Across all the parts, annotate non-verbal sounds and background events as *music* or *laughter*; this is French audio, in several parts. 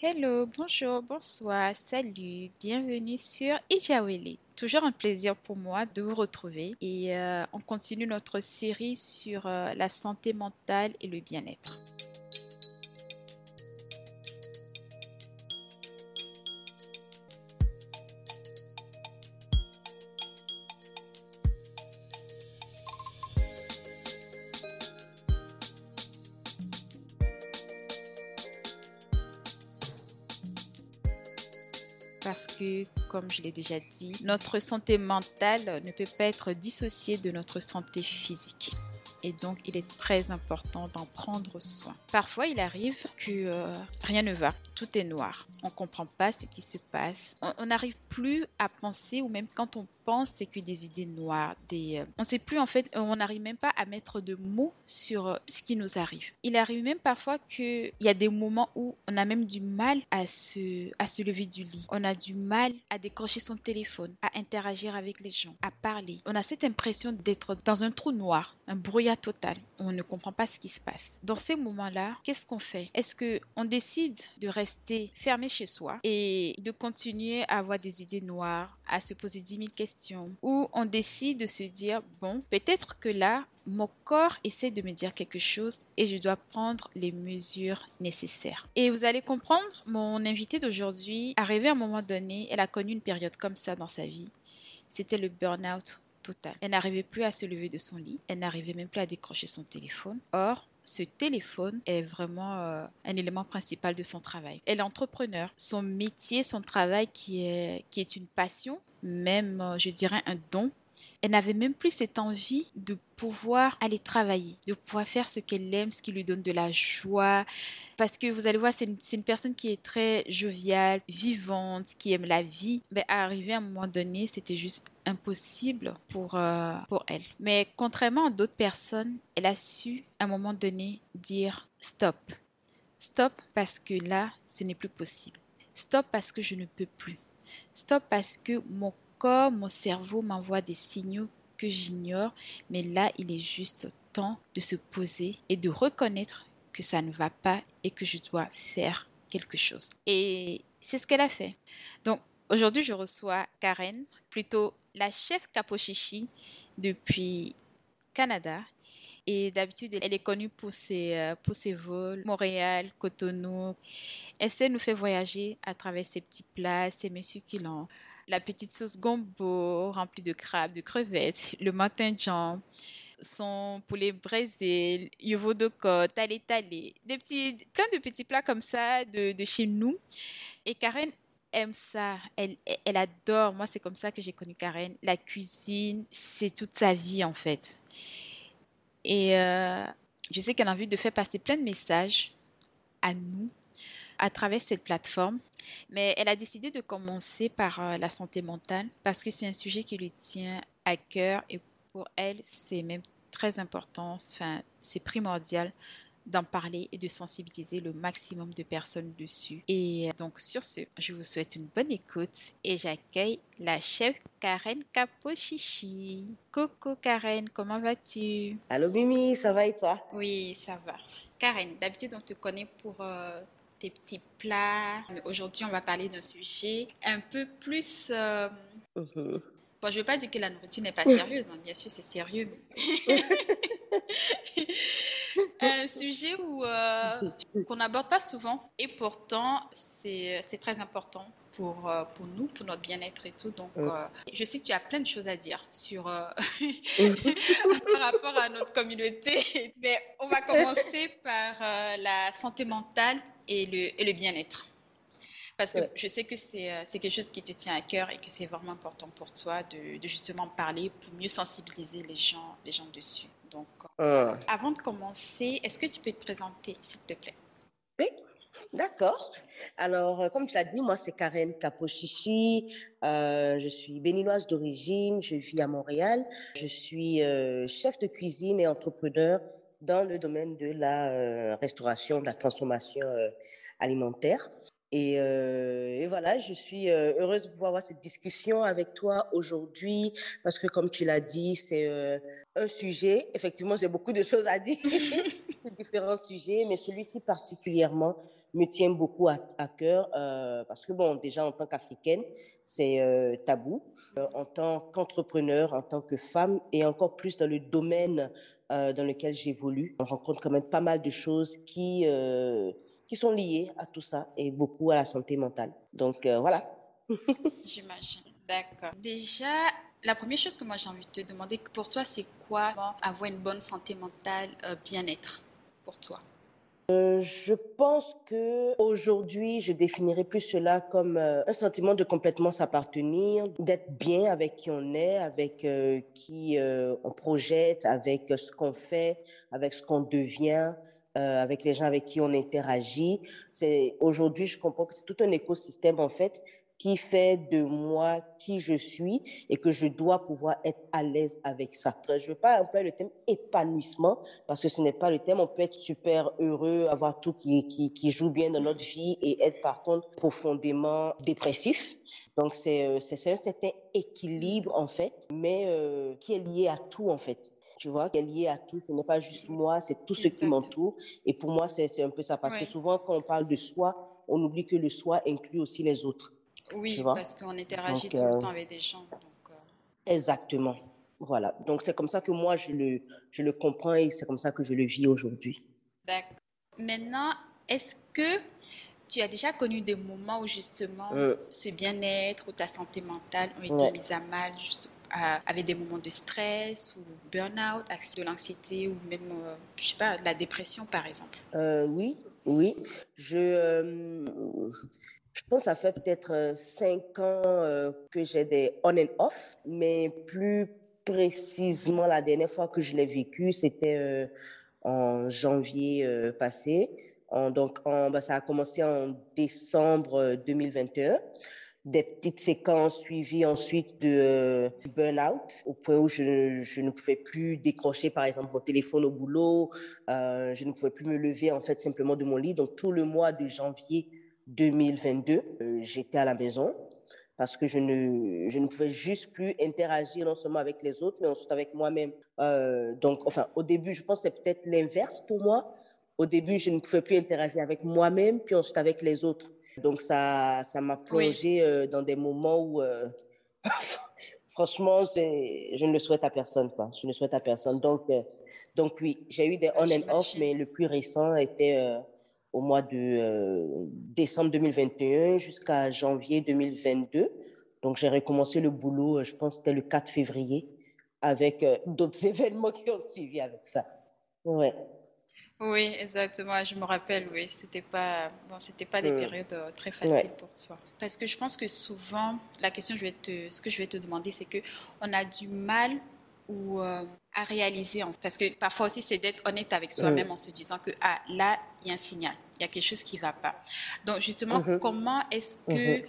Hello, bonjour, bonsoir, salut, bienvenue sur Ijawele. Toujours un plaisir pour moi de vous retrouver et euh, on continue notre série sur euh, la santé mentale et le bien-être. Comme je l'ai déjà dit, notre santé mentale ne peut pas être dissociée de notre santé physique. Et donc, il est très important d'en prendre soin. Parfois, il arrive que euh, rien ne va, tout est noir. On ne comprend pas ce qui se passe. On n'arrive plus à penser, ou même quand on pense, c'est que des idées noires. Des, euh, on sait plus en fait, on n'arrive même pas à mettre de mots sur euh, ce qui nous arrive. Il arrive même parfois qu'il y a des moments où on a même du mal à se, à se lever du lit. On a du mal à décrocher son téléphone, à interagir avec les gens, à parler. On a cette impression d'être dans un trou noir, un brouillard total. On ne comprend pas ce qui se passe. Dans ces moments-là, qu'est-ce qu'on fait? Est-ce que on décide de rester fermé chez soi et de continuer à avoir des idées noires, à se poser 10 000 questions? Où on décide de se dire, bon, peut-être que là, mon corps essaie de me dire quelque chose et je dois prendre les mesures nécessaires. Et vous allez comprendre, mon invitée d'aujourd'hui, arrivée à un moment donné, elle a connu une période comme ça dans sa vie. C'était le burn-out Elle n'arrivait plus à se lever de son lit, elle n'arrivait même plus à décrocher son téléphone. Or, ce téléphone est vraiment euh, un élément principal de son travail. Elle est entrepreneur. Son métier, son travail qui est, qui est une passion, même, euh, je dirais, un don. Elle n'avait même plus cette envie de pouvoir aller travailler, de pouvoir faire ce qu'elle aime, ce qui lui donne de la joie. Parce que vous allez voir, c'est une, personne qui est très joviale, vivante, qui aime la vie. Mais à arriver à un moment donné, c'était juste impossible pour, euh, pour elle. Mais contrairement à d'autres personnes, elle a su à un moment donné dire stop. Stop parce que là, ce n'est plus possible. Stop parce que je ne peux plus. Stop parce que mon mon cerveau m'envoie des signaux que j'ignore, mais là, il est juste temps de se poser et de reconnaître que ça ne va pas et que je dois faire quelque chose. Et c'est ce qu'elle a fait. Donc, aujourd'hui, je reçois Karen, plutôt la chef Capochichi depuis Canada. Et d'habitude, elle est connue pour ses, euh, pour ses vols, Montréal, Cotonou. Elle sait nous faire voyager à travers ses petits plats, ses mets succulents la petite sauce gombo remplie de crabes, de crevettes, le matin Jean, son poulet braisé, yovo de côte, talé, des petits, plein de petits plats comme ça de, de chez nous. Et Karen aime ça, elle, elle adore, moi c'est comme ça que j'ai connu Karen, la cuisine, c'est toute sa vie en fait. Et euh, je sais qu'elle a envie de faire passer plein de messages à nous à travers cette plateforme. Mais elle a décidé de commencer par euh, la santé mentale parce que c'est un sujet qui lui tient à cœur et pour elle, c'est même très important, enfin, c'est primordial d'en parler et de sensibiliser le maximum de personnes dessus. Et euh, donc sur ce, je vous souhaite une bonne écoute et j'accueille la chef Karen Capochichi. Coucou Karen, comment vas-tu? Allô Mimi, ça va et toi? Oui, ça va. Karen, d'habitude on te connaît pour euh, tes petits plats. Aujourd'hui, on va parler d'un sujet un peu plus... Euh, mhm. Bon, je ne veux pas dire que la nourriture n'est pas sérieuse, hein. bien sûr c'est sérieux. *laughs* un sujet où euh, qu'on n'aborde pas souvent et pourtant c'est très important pour, euh, pour nous, pour notre bien-être et tout. Donc, euh, je sais que tu as plein de choses à dire sur, *laughs* par rapport à notre communauté, mais on va commencer par la santé mentale et le, et le bien-être. Parce que je sais que c'est quelque chose qui te tient à cœur et que c'est vraiment important pour toi de, de, justement parler pour mieux sensibiliser les gens, les gens dessus. Donc, euh, ah. avant de commencer, est-ce que tu peux te présenter, s'il te plaît? Oui, d'accord. Alors, euh, comme tu l'as dit, moi, c'est Karen Capochichi. Euh, je suis béninoise d'origine. Je vis à Montréal. Je suis chef de cuisine et entrepreneur dans le domaine de la restauration, de la transformation alimentaire. Euh, et, voilà, je suis euh, heureuse de pouvoir avoir cette discussion avec toi aujourd'hui parce que, comme tu l'as dit, c'est euh, un sujet. Effectivement, j'ai beaucoup de choses à dire *laughs* sur différents sujets, mais celui-ci particulièrement, me tient beaucoup à, cœur euh, parce que, bon, déjà en tant qu'Africaine, c'est euh, tabou. Euh, en tant qu'entrepreneur, en tant que femme et encore plus dans le domaine dans lequel j'évolue, on rencontre quand même pas mal de choses qui, qui sont liées à tout ça et beaucoup à la santé mentale. Donc, voilà. *laughs* J'imagine. D'accord. Déjà, la première chose que moi j'ai envie de te demander, pour toi, c'est quoi avoir une bonne santé mentale, bien-être pour toi? Euh, je pense que aujourd'hui, je définirais plus cela comme euh, un sentiment de complètement s'appartenir, d'être bien avec qui on est, avec euh, qui on projette, avec ce qu'on fait, avec ce qu'on devient, avec les gens avec qui on interagit. Aujourd'hui, je comprends que c'est tout un écosystème en fait qui fait de moi qui je suis et que je dois pouvoir être à l'aise avec ça. Je ne veux pas employer le thème épanouissement parce que ce n'est pas le thème. On peut être super heureux, avoir tout qui, qui, qui joue bien dans notre vie et être par contre profondément dépressif. Donc c'est euh, un certain équilibre en fait, mais euh, qui est lié à tout en fait tu vois, qui est lié à tout. Ce n'est pas juste moi, c'est tout ce qui m'entoure. Et pour moi, c'est un peu ça. Parce que souvent, quand on parle de soi, on oublie que le soi inclut aussi les autres. Oui, parce qu'on interagit tout le euh, temps avec des gens. Euh. Exactement. Voilà. Donc, c'est comme ça que moi, je le, je le comprends et c'est comme ça que je le vis aujourd'hui. D'accord. Maintenant, est-ce que tu as déjà connu des moments où justement euh. ce bien-être ou ta santé mentale ont été mis à mal juste, avec des moments de stress ou burn-out, de l'anxiété ou même, je sais pas, de la dépression par exemple? Oui, oui. Je, je pense que ça fait peut-être euh, cinq ans euh, que j'ai des on and off, mais plus précisément, la dernière fois que je l'ai vécu, c'était euh, en janvier passé. donc, ben, ça a commencé en décembre 2021 des petites séquences suivies ensuite de burn-out, au point où je, je, ne pouvais plus décrocher, par exemple, mon téléphone au boulot, je ne pouvais plus me lever, en fait, simplement de mon lit. Donc, tout le mois de janvier 2022, euh, j'étais à la maison parce que je ne, je ne pouvais juste plus interagir non seulement avec les autres, mais ensuite avec moi-même. Euh, donc, enfin, au début, je pense que c'est peut-être l'inverse pour moi. Au début, je ne pouvais plus interagir avec moi-même, puis ensuite avec les autres. Donc, ça ça m'a plongé euh, dans des moments où, *laughs* franchement, je ne le souhaite à personne. Quoi. Je ne le souhaite à personne. Donc, donc oui, j'ai eu des on and off, mais le plus récent était au mois de euh, décembre 2021 jusqu'à janvier 2022. Donc, j'ai recommencé le boulot, euh, je pense c'était le 4 février, avec euh, d'autres *laughs* événements qui ont suivi avec ça. Ouais. Oui, exactement. Je me rappelle, oui, c'était pas bon, c'était pas des mm. périodes très faciles pour toi. Parce que je pense que souvent, la question, je vais te, ce que je vais te demander, c'est que on a du mal ou euh, à réaliser. Parce que parfois aussi, c'est d'être honnête avec soi-même en se disant que ah, là, il y a un signal, il y a quelque chose qui ne va pas. Donc justement, mm-hmm. comment est-ce que mm-hmm.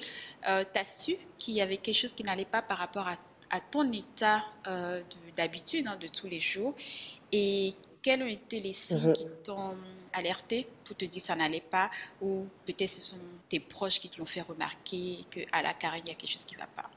euh, tu as su qu'il y avait quelque chose qui n'allait pas par rapport à, ton état euh, d'habitude, hein, de tous les jours? Et quels ont été les signes mm-hmm. qui t'ont alerté pour te dire que ça n'allait pas? Ou peut-être ce sont tes proches qui te l'ont fait remarquer que à la carrière, il y a quelque chose qui ne va pas?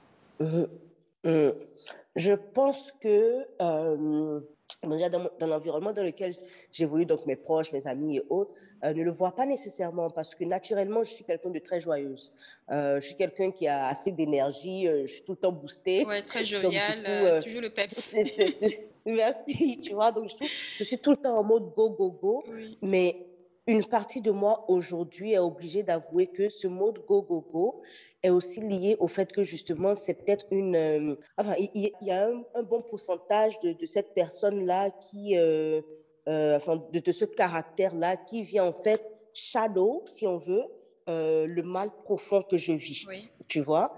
Je pense que euh, dans, dans l'environnement dans lequel j'évolue, donc mes proches, mes amis et autres, euh, ne le voient pas nécessairement parce que naturellement, je suis quelqu'un de très joyeuse. Euh, je suis quelqu'un qui a assez d'énergie, je suis tout le temps boostée. Oui, très jovial, toujours le peps. *laughs* Merci, tu vois, donc je, je, suis tout le temps en mode go, go, go. Oui. Mais une partie de moi aujourd'hui est obligée d'avouer que ce mode go go go est aussi lié au fait que justement c'est peut-être une euh, enfin il y, a un, bon pourcentage de, cette personne là qui euh, euh, de, de, ce caractère là qui vient en fait shadow si on veut le mal profond que je vis oui. tu vois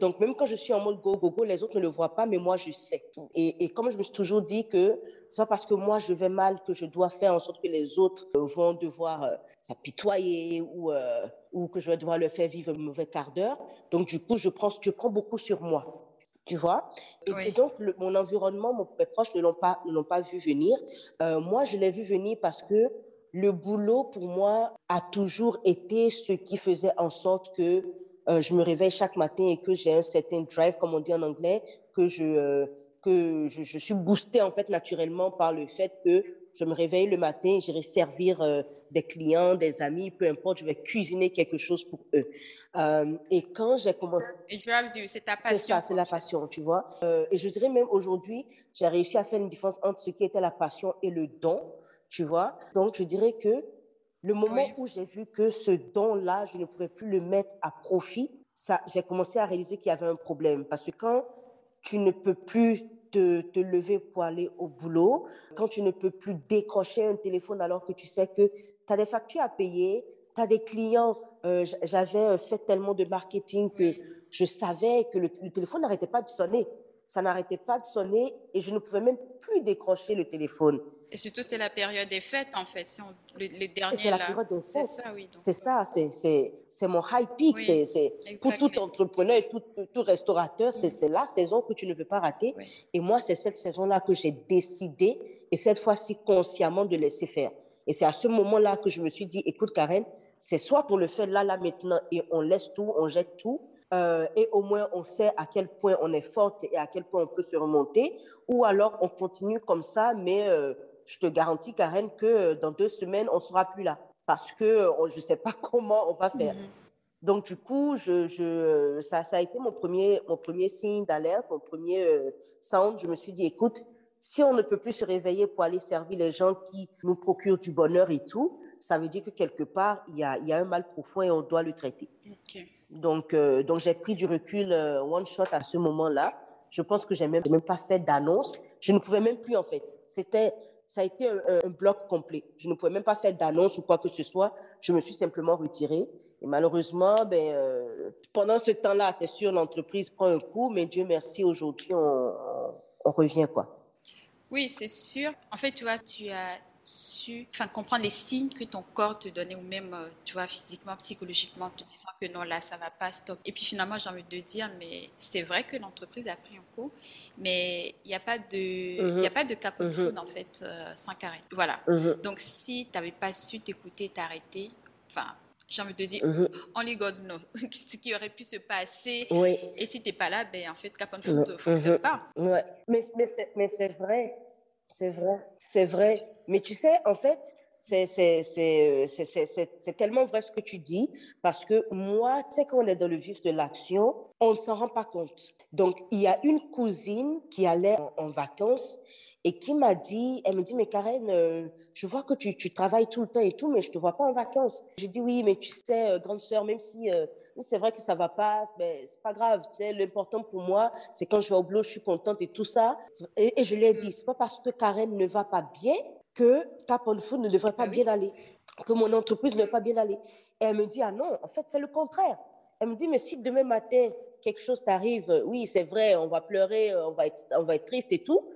donc même quand je suis en mode go go go les autres ne le voient pas mais moi je sais et, et comme je me suis toujours dit que c'est pas parce que moi je vais mal que je dois faire en sorte que les autres euh, vont devoir euh, s'apitoyer ou, euh, ou que je vais devoir leur faire vivre un mauvais quart d'heure. Donc du coup, je prends, je prends beaucoup sur moi. Tu vois et, donc, mon environnement, mon, mes proches ne l'ont pas, ne l'ont pas vu venir. moi, je l'ai vu venir parce que le boulot, pour moi, a toujours été ce qui faisait en sorte que je me réveille chaque matin et que j'ai un certain drive, comme on dit en anglais, que je que je, suis boostée en fait naturellement par le fait que je me réveille le matin, j'irai servir euh, des clients, des amis, peu importe, je vais cuisiner quelque chose pour eux. Euh, et quand j'ai commencé... c'est ta passion. C'est ça, c'est la passion, tu vois. Euh, et je dirais même aujourd'hui, j'ai réussi à faire une différence entre ce qui était la passion et le don, tu vois. Donc, je dirais que le moment où j'ai vu que ce don-là, je ne pouvais plus le mettre à profit, ça, j'ai commencé à réaliser qu'il y avait un problème. Parce que quand tu ne peux plus te, te, lever pour aller au boulot, quand tu ne peux plus décrocher un téléphone alors que tu sais que tu as des factures à payer, tu as des clients. Euh, j'avais euh, fait tellement de marketing que je savais que le téléphone n'arrêtait pas de sonner ça n'arrêtait pas de sonner et je ne pouvais même plus décrocher le téléphone. Et surtout, c'était la période des fêtes, en fait, si les, derniers C'est la période des fêtes. C'est ça, oui. C'est ça, c'est mon high peak. c'est pour tout entrepreneur et tout, tout restaurateur, c'est la saison que tu ne veux pas rater. Et moi, c'est cette saison-là que j'ai décidé, et cette fois-ci consciemment, de laisser faire. Et c'est à ce moment-là que je me suis dit, écoute, Karen, c'est soit pour le faire là, là, maintenant, et on laisse tout, on jette tout, euh, et au moins on sait à quel point on est forte et à quel point on peut se remonter, ou alors on continue comme ça, mais euh, je te garantis, Karen, que euh, dans deux semaines, on ne sera plus là, parce que je ne sais pas *laughs* comment on va faire. Mhm. Donc, du coup, je, je, ça, ça, a été mon premier, mon premier signe d'alerte, mon premier sound. Je me suis dit, écoute, si on ne peut plus se réveiller pour aller servir les gens qui nous procurent du bonheur et tout, ça veut dire que quelque part, il y a, y a un mal profond et on doit le traiter. Donc, euh, donc j'ai pris du recul euh, one shot à ce moment-là. Je pense que j'ai même, même pas fait d'annonce. Je ne pouvais même plus, en fait. C'était, ça a été un, bloc complet. Je ne pouvais même pas faire d'annonce ou quoi que ce soit. Je me suis simplement retirée. Et malheureusement, ben, euh, pendant ce temps-là, c'est sûr, l'entreprise prend un coup, mais Dieu merci, aujourd'hui, on, on revient, quoi. Oui, c'est sûr. En fait, tu vois, tu as enfin, comprendre les signes que ton corps te donnait ou même, euh, tu vois, physiquement, psychologiquement, te disant que non, là, ça va pas, stop. Et puis finalement, j'ai envie de dire, mais c'est vrai que l'entreprise a pris un coup, mais il n'y a pas de, il y a mhm. pas de cap mhm. en fait, euh, sans carré. Voilà. Mhm. Donc, si tu n'avais pas su t'écouter, t'arrêter, enfin, j'ai envie de dire, *laughs* only God knows *laughs* ce qui aurait pu se passer. Oui. Et si tu n'es pas là, ben, en fait, Cap on Foot ne fonctionne pas. Ouais. Mais, mais c'est vrai. C'est vrai, c'est vrai. Mais tu sais, en fait, c'est tellement vrai ce que tu dis, parce que moi, tu sais, quand on est dans le vif de l'action, on ne s'en rend pas compte. Donc, il y a une cousine qui allait en, vacances et qui m'a dit, elle me dit, mais Karen, euh, je vois que tu, tu, travailles tout le temps et tout, mais je ne te vois pas en vacances. J'ai dit, oui, mais tu sais, euh, grande sœur, même si euh, c'est vrai que ça va pas, mais c'est pas grave. L'important pour moi, c'est quand je vais au boulot, je suis contente et tout ça. Et, je lui ai dit, c'est pas parce que Karen ne va pas bien que Cap on Food ne devrait pas ah bien aller, que mon entreprise ne va pas bien aller. Et elle me dit, ah non, en fait, c'est le contraire. Elle me dit, mais si demain matin, quelque chose t'arrive, oui, c'est vrai, on va pleurer, on va être, on va être triste et tout,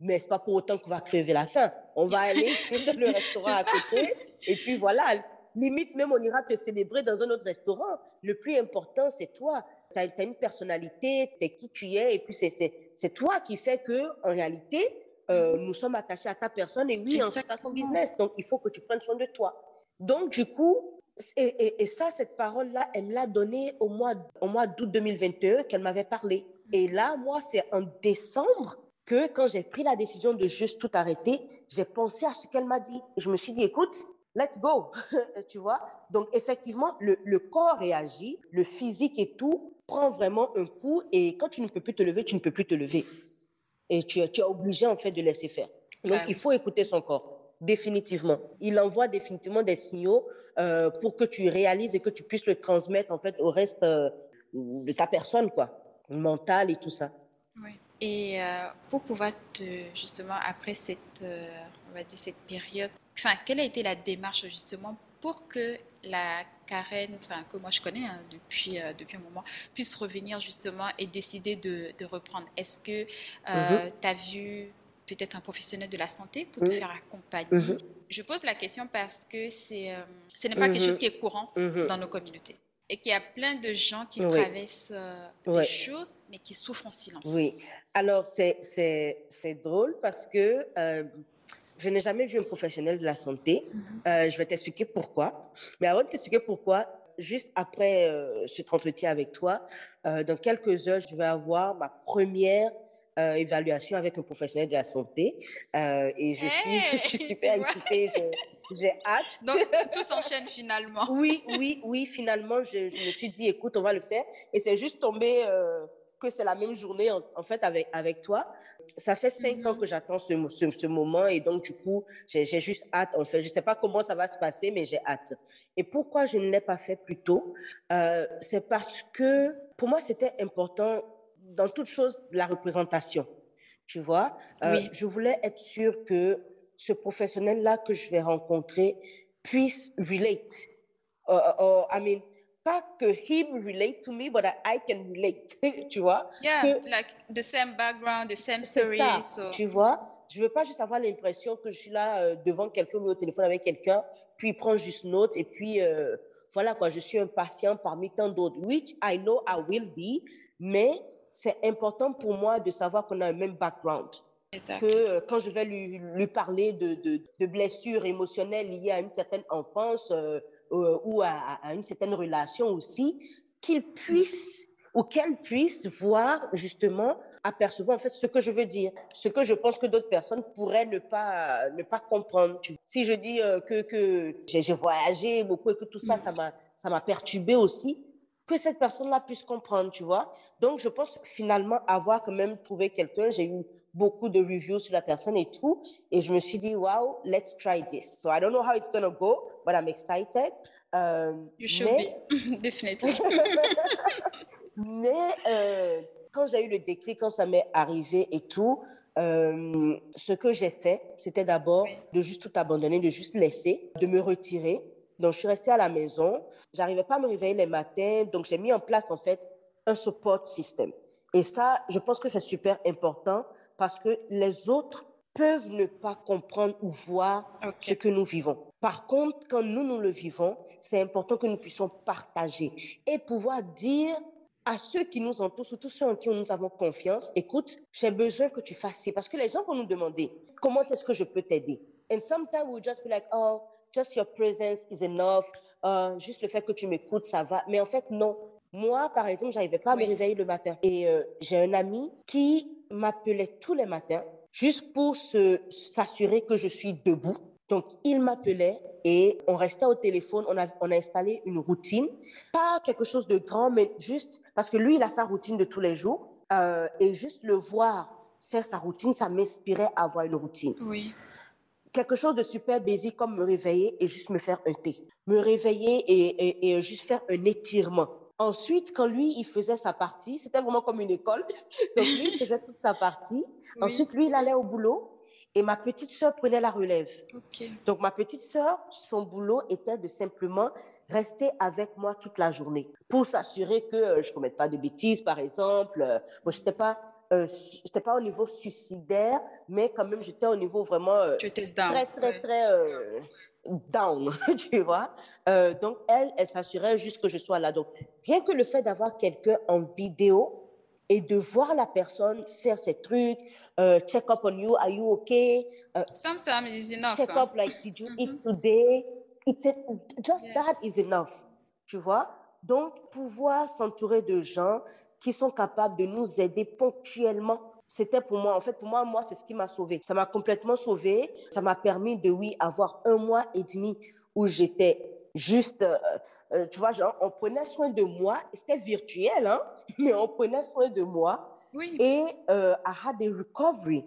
mais c'est pas pour autant qu'on va crever la faim. On va *laughs* aller dans le restaurant à côté, et puis voilà, Limite, même, on ira te célébrer dans un autre restaurant. Le plus important, c'est toi. Tu as, une personnalité, tu es qui tu es, et puis c'est toi qui fait que, en réalité, euh, nous sommes attachés à ta personne et oui, en fait, à ton business. Donc, il faut que tu prennes soin de toi. Donc, du coup, et, et, ça, cette parole-là, elle me l'a donnée au mois, au mois d'août 2021 qu'elle m'avait parlé. Et là, moi, c'est en décembre que quand j'ai pris la décision de juste tout arrêter, j'ai pensé à ce qu'elle m'a dit. Je me suis dit, écoute, let's go, *laughs* tu vois? Donc, effectivement, le, le, corps réagit, le physique et tout prend vraiment un coup et quand tu ne peux plus te lever, tu ne peux plus te lever. Et tu, tu es obligé, en fait, de laisser faire. Donc, il faut écouter son corps. Définitivement. Il envoie définitivement des signaux euh, pour que tu réalises et que tu puisses le transmettre, en fait, au reste euh, de ta personne, quoi. Mental et tout ça. Oui. Et euh, pour pouvoir te, justement, après cette, on va dire, cette période enfin, quelle a été la démarche justement pour que la Karen, enfin, que moi je connais hein, depuis, euh, depuis un moment, puisse revenir justement et décider de, de reprendre? Est-ce que euh, mhm. tu as vu peut-être un professionnel de la santé pour te mhm. faire accompagner? Mhm. Je pose la question parce que c'est, euh, ce n'est pas quelque chose qui est courant dans nos communautés et qu'il y a plein de gens qui traversent des choses, mais qui souffrent en silence. Oui, alors c'est, c'est, c'est drôle parce que je n'ai jamais vu un professionnel de la santé. Euh, je vais t'expliquer pourquoi. Mais avant de t'expliquer pourquoi, juste après euh, cet entretien avec toi, euh, dans quelques heures, je vais avoir ma première euh, évaluation avec un professionnel de la santé. Euh, et je, suis, *laughs* je suis super excitée. J'ai hâte. Donc, tout s'enchaîne finalement. Oui, oui, oui. Finalement, je, je, me suis dit, écoute, on va le faire. Et c'est juste tombé que c'est la même journée en, fait avec, avec toi. Ça fait cinq ans mhm. que j'attends ce, ce, moment et donc du coup, j'ai juste hâte en fait. Je ne sais pas comment ça va se passer, mais j'ai hâte. Et pourquoi je ne l'ai pas fait plus tôt euh, C'est parce que pour moi, c'était important dans toute chose la représentation. Tu vois, euh, oui. je voulais être sûre que ce professionnel-là que je vais rencontrer puisse relate. Uh, I mean, pas que him relate to me, but I can relate, *laughs* tu vois? Yeah, like the same background, the same story. Ça, so. Tu vois, je veux pas juste avoir l'impression que je suis là euh, devant quelqu'un ou au téléphone avec quelqu'un, puis il prend juste note et puis euh, voilà quoi, je suis un patient parmi tant d'autres, which I know I will be, mais c'est important pour moi de savoir qu'on a un même background. Exact. Que euh, quand je vais lui, lui parler de, de, de, blessures émotionnelles liées à une certaine enfance, euh, ou à, une certaine relation aussi, qu'il puisse ou qu'elle puisse voir justement apercevoir en fait ce que je veux dire, ce que je pense que d'autres personnes pourraient ne pas ne pas comprendre. Si je dis euh, que que j'ai voyagé beaucoup et que tout ça ça m'a ça m'a perturbé aussi, que cette personne-là puisse comprendre, tu vois. Donc je pense finalement avoir quand même trouvé quelqu'un. J'ai eu beaucoup de reviews sur la personne et tout. Et je me suis dit, wow, let's try this. So I don't know how it's going to go, but I'm excited. Euh, you should mais... be, *laughs* definitely. *laughs* mais euh, quand j'ai eu le déclic, quand ça m'est arrivé et tout, euh, ce que j'ai fait, c'était d'abord de juste tout abandonner, de juste laisser, de me retirer. Donc, je suis restée à la maison. J'arrivais pas à me réveiller les matins. Donc, j'ai mis en place, en fait, un support system. Et ça, je pense que c'est super important parce que les autres peuvent ne pas comprendre ou voir ce que nous vivons. Par contre, quand nous, nous le vivons, c'est important que nous puissions partager et pouvoir dire à ceux qui nous entourent, surtout ceux en qui nous avons confiance, écoute, j'ai besoin que tu fasses ça. Parce que les gens vont nous demander, comment est-ce que je peux t'aider? And sometimes we'll just be like, oh, just your presence is enough. Uh, juste le fait que tu m'écoutes, ça va. Mais en fait, non. Moi, par exemple, j'arrivais pas à me réveiller le matin. Et euh, j'ai un ami qui m'appelait tous les matins juste pour s'assurer que je suis debout. Donc, il m'appelait et on restait au téléphone. On a, on a installé une routine. Pas quelque chose de grand, mais juste parce que lui, il a sa routine de tous les jours. Euh, et juste le voir faire sa routine, ça m'inspirait à avoir une routine. Oui. Quelque chose de super basique comme me réveiller et juste me faire un thé. Me réveiller et, et juste faire un étirement. Ensuite, quand lui, il faisait sa partie, c'était vraiment comme une école. *laughs* Donc, lui, il faisait toute sa partie. Ensuite, lui, il allait au boulot et ma petite sœur prenait la relève. Donc, ma petite sœur, son boulot était de simplement rester avec moi toute la journée pour s'assurer que euh, je ne commette pas de bêtises, par exemple. Euh, bon, je n'étais pas, euh, pas au niveau suicidaire, mais quand même, j'étais au niveau vraiment très, très, très down, *laughs* tu vois. Euh, donc, elle, elle s'assurait juste que je sois là. Donc, rien que le fait d'avoir quelqu'un en vidéo et de voir la personne faire ses trucs, euh, check up on you, are you okay? Uh, Sometimes it's enough. Check up like, did you eat mm-hmm. today? It's a, just that is enough, tu vois. Donc, pouvoir s'entourer de gens qui sont capables de nous aider ponctuellement c'était pour moi, en fait, pour moi, moi, c'est ce qui m'a sauvé. Ça m'a complètement sauvé. Ça m'a permis de, oui, avoir un mois et demi où j'étais juste, euh, euh, tu vois, genre, on prenait soin de moi. C'était virtuel, hein, *laughs* mais on prenait soin de moi. Oui. Et euh, I had a recovery.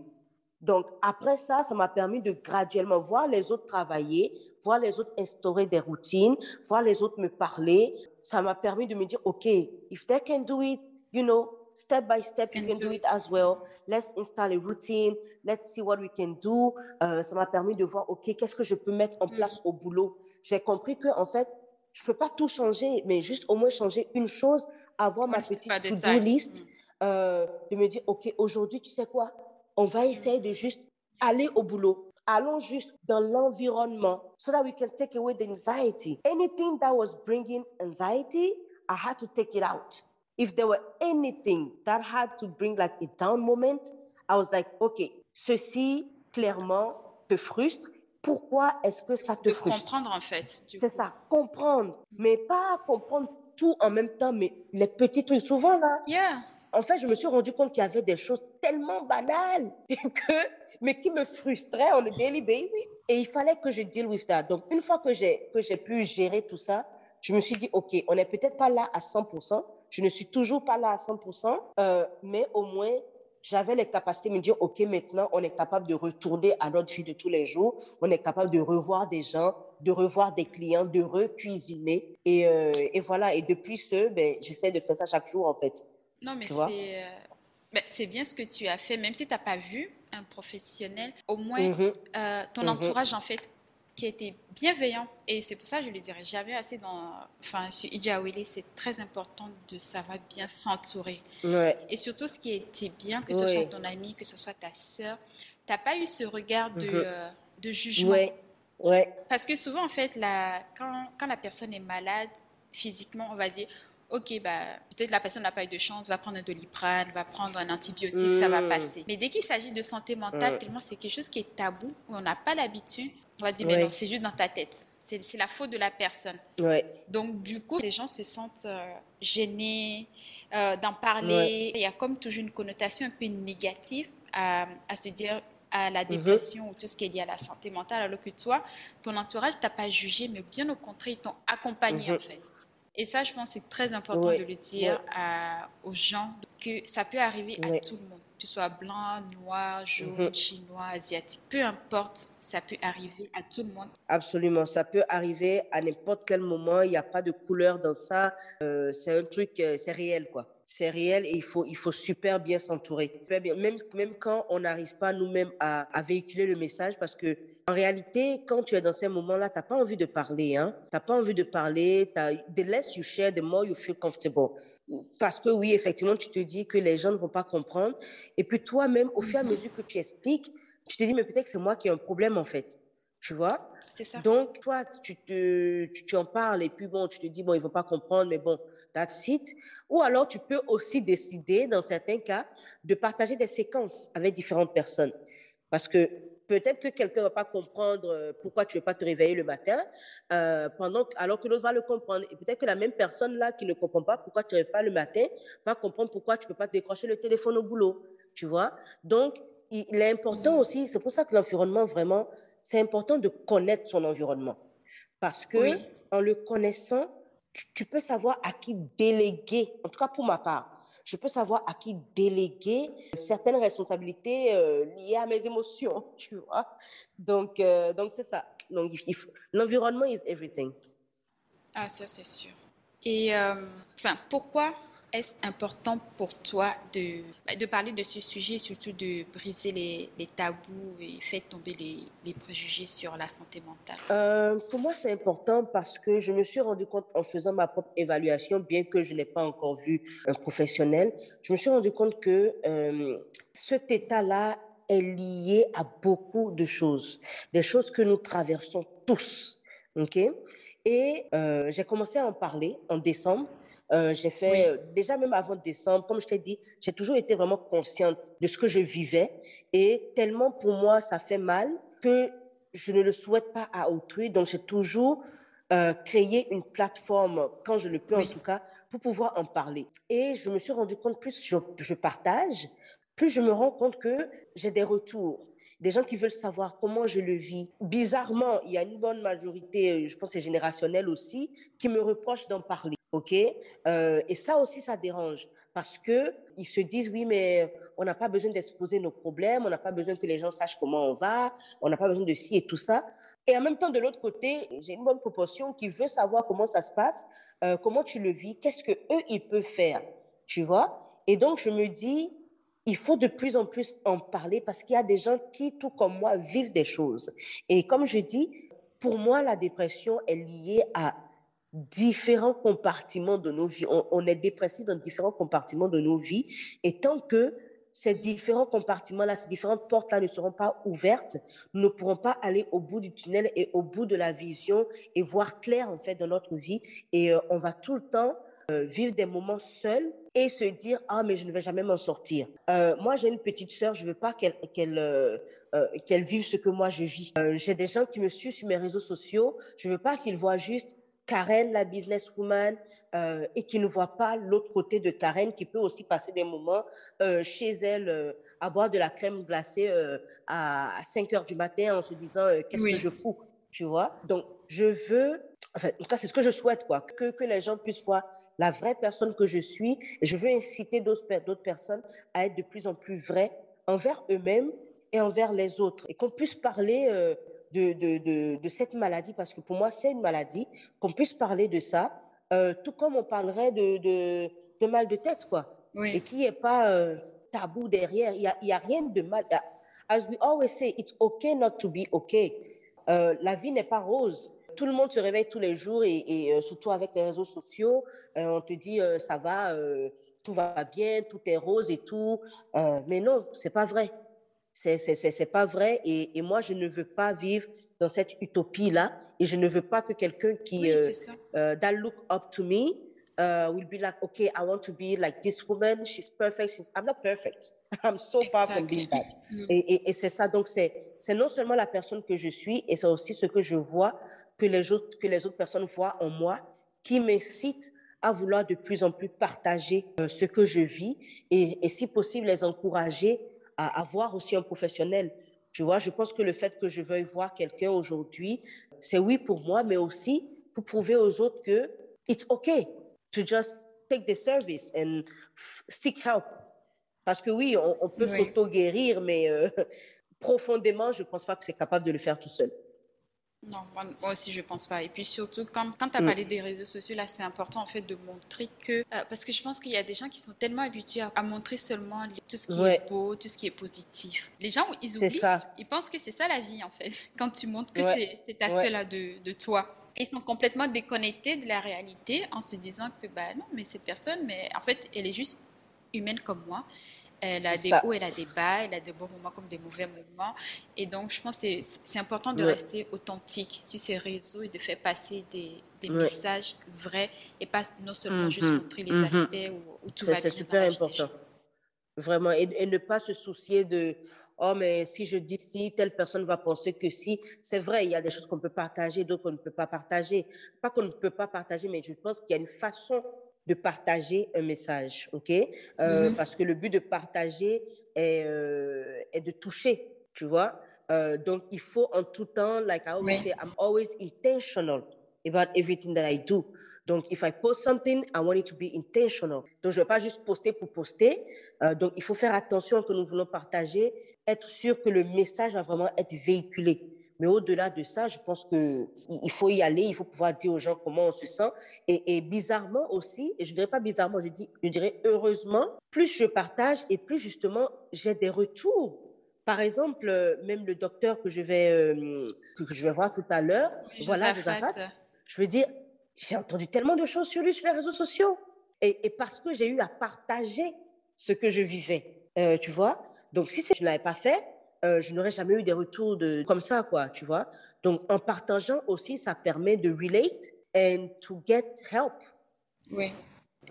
Donc, après ça, ça m'a permis de graduellement voir les autres travailler, voir les autres instaurer des routines, voir les autres me parler. Ça m'a permis de me dire, OK, if they can do it, you know, step by step, you can do it as well. Let's install a routine. Let's see what we can do. Euh, ça m'a permis de voir, OK, qu'est-ce que je peux mettre en mm. place au boulot? J'ai compris que, en fait, je peux pas tout changer, mais juste au moins changer une chose, avoir ma petite to-do list, mm. euh, de me dire, OK, aujourd'hui, tu sais quoi? On va essayer de juste aller au boulot. Allons juste dans l'environnement so that we can take away the anxiety. Anything that was bringing anxiety, I had to take it out if there were anything that had to bring like a down moment, I was like, OK, ceci clairement te frustre. Pourquoi est-ce que ça te de frustre? comprendre en fait. C'est ça, comprendre, mais pas comprendre tout en même temps, mais les petits trucs. Souvent là, yeah. En fait, je me suis rendu compte qu'il y avait des choses tellement banales *laughs* que mais qui me frustraient on a daily basis. Et il fallait que je deal with that. Donc, une fois que j'ai, que j'ai pu gérer tout ça, je me suis dit, OK, on n'est peut-être pas là à 100%. Je ne suis toujours pas là à 100%, euh, mais au moins, j'avais les capacités de me dire, OK, maintenant, on est capable de retourner à notre vie de tous les jours. On est capable de revoir des gens, de revoir des clients, de recuisiner. Et, euh, et voilà. Et depuis ce, ben, j'essaie de faire ça chaque jour, en fait. Non, mais c'est, euh, ben, c'est bien ce que tu as fait, même si tu n'as pas vu un professionnel, au moins mm-hmm. ton mm-hmm. entourage, en fait, qui était bienveillant. Et c'est pour ça que je le dirais jamais assez dans. Enfin, sur Ijawili, c'est très important de savoir bien s'entourer. Et surtout, ce qui était bien, que ce soit ton ami, que ce soit ta sœur, tu n'as pas eu ce regard de, mhm. euh, de jugement. Ouais. Ouais. Parce que souvent, en fait, la, quand, quand la personne est malade physiquement, on va dire ok, bah, peut-être la personne n'a pas eu de chance, va prendre un doliprane, va prendre un antibiotique, ça va mm. passer. Mais dès qu'il s'agit de santé mentale, tellement c'est quelque chose qui est tabou, où on n'a pas l'habitude, on va dire, mais non, c'est juste dans ta tête. C'est la faute de la personne. Donc, du coup, les gens se sentent euh, gênés euh, d'en parler. Il y a comme toujours une connotation un peu négative à, à se dire à la mhm. dépression ou tout ce qui est lié à la santé mentale, alors que toi, ton entourage t'a pas jugé, mais bien au contraire, ils t'ont accompagné en mhm. fait. Et ça, je pense c'est très important de le dire aux gens, que ça peut arriver à tout le monde ce soit blanc, noir, jaune, mhm. chinois, asiatique, peu importe, ça peut arriver à tout le monde. Absolument, ça peut arriver à n'importe quel moment, il n'y a pas de couleur dans ça, euh, c'est un truc, euh, c'est réel quoi c'est réel et il faut, il faut super bien s'entourer. Même, même quand on n'arrive pas nous-mêmes à, à, véhiculer le message, parce que en réalité, quand tu es dans ces moments-là, tu n'as pas envie de parler. Hein? Tu n'as pas envie de parler. The less you share, the more you feel comfortable. Parce que oui, effectivement, tu te dis que les gens ne vont pas comprendre. Et puis toi-même, au fur et à mesure que tu expliques, tu te dis, mais peut-être que c'est moi qui ai un problème en fait. Tu vois? C'est ça. Donc, toi, tu, te, tu, tu, en parles et puis bon, tu te dis, bon, ils ne vont pas comprendre, mais bon, that's it. Ou alors, tu peux aussi décider, dans certains cas, de partager des séquences avec différentes personnes. Parce que peut-être que quelqu'un ne va pas comprendre euh, pourquoi tu ne veux pas te réveiller le matin, euh, pendant, alors que l'autre va le comprendre. Et peut-être que la même personne là qui ne comprend pas pourquoi tu ne te réveilles pas le matin va comprendre pourquoi tu ne peux pas décrocher le téléphone au boulot. Tu vois Donc, il est important aussi, c'est pour ça que l'environnement, vraiment, c'est important de connaître son environnement. Parce que en le connaissant, tu, peux savoir à qui déléguer, en tout cas pour ma part, je peux savoir à qui déléguer certaines responsabilités euh, liées à mes émotions, *laughs* tu vois. Donc, euh, donc c'est ça. Donc, l'environnement is everything. Ah, ça, c'est sûr. Et, euh, enfin, pourquoi est-ce important pour toi de, bah, de parler de ce sujet, surtout de briser les, tabous et faire tomber les, les, préjugés sur la santé mentale? Euh, Pour moi, c'est important parce que je me suis rendu compte en faisant ma propre évaluation, bien que je n'ai pas encore vu un professionnel, je me suis rendu compte que euh, cet état-là est lié à beaucoup de choses, des choses que nous traversons tous. OK? Et euh, j'ai commencé à en parler en décembre euh, j'ai fait, euh, déjà même avant décembre, comme je t'ai dit, j'ai toujours été vraiment consciente de ce que je vivais. Et tellement pour moi, ça fait mal que je ne le souhaite pas à autrui. Donc, j'ai toujours euh, créé une plateforme, quand je le peux en tout cas, pour pouvoir en parler. Et je me suis rendu compte, plus je, je partage, plus je me rends compte que j'ai des retours des gens qui veulent savoir comment je le vis. Bizarrement, il y a une bonne majorité, je pense c'est générationnel aussi, qui me reprochent d'en parler. OK? Euh, Et ça aussi, ça dérange parce que ils se disent oui, mais on n'a pas besoin d'exposer nos problèmes, on n'a pas besoin que les gens sachent comment on va, on n'a pas besoin de ci et tout ça. Et en même temps, de l'autre côté, j'ai une bonne proportion qui veut savoir comment ça se passe, euh, comment tu le vis, qu'est-ce que eux ils peuvent faire, tu vois? Et donc je me dis, il faut de plus en plus en parler parce qu'il y a des gens qui, tout comme moi, vivent des choses. Et comme je dis, pour moi, la dépression est liée à différents compartiments de nos vies. On, est dépressif dans différents compartiments de nos vies. Et tant que ces différents compartiments-là, ces différentes portes-là ne seront pas ouvertes, nous ne pourrons pas aller au bout du tunnel et au bout de la vision et voir clair, en fait, dans notre vie. Et euh, on va tout le temps euh, vivre des moments seuls et se dire ah mais je ne vais jamais m'en sortir. Euh, moi j'ai une petite sœur, je veux pas qu'elle qu'elle qu'elle vive ce que moi je vis. j'ai des gens qui me suivent sur mes réseaux sociaux, je veux pas qu'ils voient juste Karen, la businesswoman, euh, et qui ne voit pas l'autre côté de Karen, qui peut aussi passer des moments euh, chez elle euh, à boire de la crème glacée à 5 heures du matin en se disant qu'est-ce que je fous, tu vois? Donc, je veux, enfin, en tout cas, c'est ce que je souhaite, quoi, que, que les gens puissent voir la vraie personne que je suis. Et je veux inciter d'autres personnes à être de plus en plus vraies envers eux-mêmes et envers les autres. Et qu'on puisse parler de, de, de, de, cette maladie, parce que pour moi, c'est une maladie, qu'on puisse parler de ça, euh, tout comme on parlerait de, de, mal de tête, quoi. Et qu'il n'y ait pas euh, tabou derrière. Il n'y a, y a, rien de mal. As we always say, it's okay not to be okay. Euh, la vie n'est pas rose. Tout le monde se réveille tous les jours et, et surtout avec les réseaux sociaux, on te dit ça va, tout va bien, tout est rose et tout. mais non, c'est pas vrai. C'est, c'est, pas vrai. Et, et, moi, je ne veux pas vivre dans cette utopie-là. Et je ne veux pas que quelqu'un qui, oui, euh, euh, that look up to me, uh, will be like, okay, I want to be like this woman. She's perfect. She's... I'm not perfect. *laughs* I'm so far from being that. Mm. Et, et, et, c'est ça. Donc, c'est, c'est non seulement la personne que je suis, et c'est aussi ce que je vois que les autres, que les autres personnes voient en moi qui m'incite à vouloir de plus en plus partager euh, ce que je vis et, et si possible les encourager à avoir aussi un professionnel. Tu vois, je pense que le fait que je veuille voir quelqu'un aujourd'hui, c'est oui pour moi, mais aussi pour prouver aux autres que it's okay to just take the service and seek help. Parce que oui, on, peut s'auto-guérir, mais euh, *laughs* profondément, je ne pense pas que c'est capable de le faire tout seul. Non, moi, aussi, je pense pas. Et puis surtout, quand, quand tu as mm. parlé des réseaux sociaux, là, c'est important en fait de montrer que. Euh, parce que je pense qu'il y a des gens qui sont tellement habitués à, montrer seulement tout ce qui est beau, tout ce qui est positif. Les gens, ils oublient. Ils pensent que c'est ça la vie en fait. *laughs* Quand tu montres que c'est cet aspect-là de, de toi ils sont complètement déconnectés de la réalité en se disant que bah non mais cette personne mais en fait elle est juste humaine comme moi elle a des hauts, elle a des bas, elle a des bons moments comme des mauvais moments. Et donc, je pense que c'est important de rester authentique sur ces réseaux et de faire passer des, des messages vrais et pas non seulement juste mm-hmm. montrer les mm-hmm. aspects où, tout va bien. C'est super important. Vraiment. Et, ne pas se soucier de oh, mais si je dis si, telle personne va penser que si. C'est vrai, il y a des choses qu'on peut partager, d'autres qu'on ne peut pas partager. Pas qu'on ne peut pas partager, mais je pense qu'il y a une façon de partager un message, ok? Euh, mm-hmm. Parce que le but de partager est, euh, est de toucher, tu vois? Euh, Donc, il faut en tout temps, like I always say, I'm always intentional about everything that I do. Donc, if I post something, I want it to be intentional. Donc, je ne vais pas juste poster pour poster. donc, il faut faire attention que nous voulons partager, être sûr que le message va vraiment être véhiculé. Mais au-delà de ça, je pense qu'il faut y aller, il faut pouvoir dire aux gens comment on se sent. Et, bizarrement aussi, et je ne dirais pas bizarrement, je, dis, je dirais heureusement, plus je partage et plus justement j'ai des retours. Par exemple, euh, même le docteur que je vais, euh, que je vais voir tout à l'heure, voilà, je veux dire, j'ai entendu tellement de choses sur lui sur les réseaux sociaux. Et, parce que j'ai eu à partager ce que je vivais, euh, tu vois. Donc, si je ne l'avais pas fait, euh, je n'aurais jamais eu des retours de, comme ça, quoi, tu vois. Donc, en partageant aussi, ça permet de relate and to get help. Oui,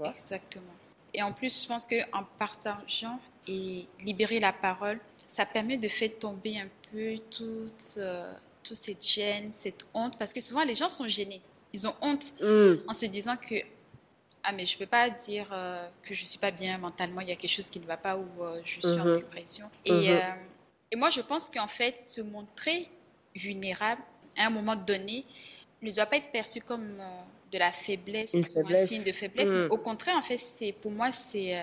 exactement. Et en plus, je pense qu'en partageant et libérer la parole, ça permet de faire tomber un peu toute, euh, toute cette gêne, cette honte, parce que souvent les gens sont gênés. Ils ont honte mm. en se disant que ah mais je peux pas dire euh, que je suis pas bien mentalement, il y a quelque chose qui ne va pas ou je suis en mm-hmm. dépression. Et mm-hmm. Et moi, je pense qu'en fait, se montrer vulnérable à un moment donné ne doit pas être perçu comme euh, de la faiblesse, ou un signe de faiblesse. Mm. au contraire, en fait, c'est pour moi, c'est euh,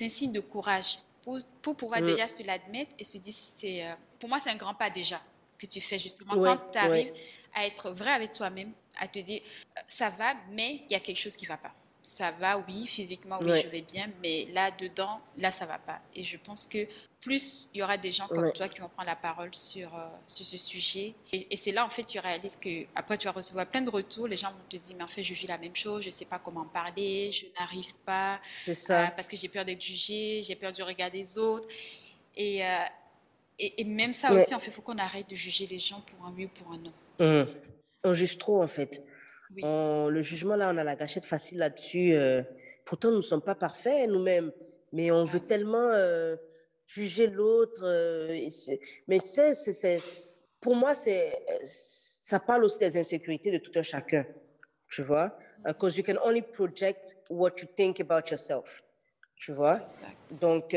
un signe de courage pour, pour pouvoir mm. déjà se l'admettre et se dire, c'est euh, pour moi, c'est un grand pas déjà que tu fais justement quand tu arrives à être vrai avec toi-même, à te dire, ça va, mais il y a quelque chose qui ne va pas ça va, oui, physiquement, oui, je vais bien, mais là-dedans, là, ça va pas. Et je pense que plus il y aura des gens comme toi qui vont prendre la parole sur, euh, sur ce sujet. Et, c'est là, en fait, tu réalises que après tu vas recevoir plein de retours. Les gens vont te dire, mais en fait, je vis la même chose, je sais pas comment parler, je n'arrive pas. Ça. Euh, parce que j'ai peur d'être jugée, j'ai peur du regard des autres. Et, euh, et, même ça aussi, en fait, il faut qu'on arrête de juger les gens pour un oui ou pour un non. Mmh. On juge trop, en fait le jugement, là, on a la gâchette facile là-dessus. Euh, pourtant, nous ne sommes pas parfaits nous-mêmes, mais on veut tellement euh, juger l'autre. Euh, mais tu sais, pour moi, ça parle aussi des insécurités de tout un chacun. tu vois? Because you can only project what you think about yourself, tu vois? Donc,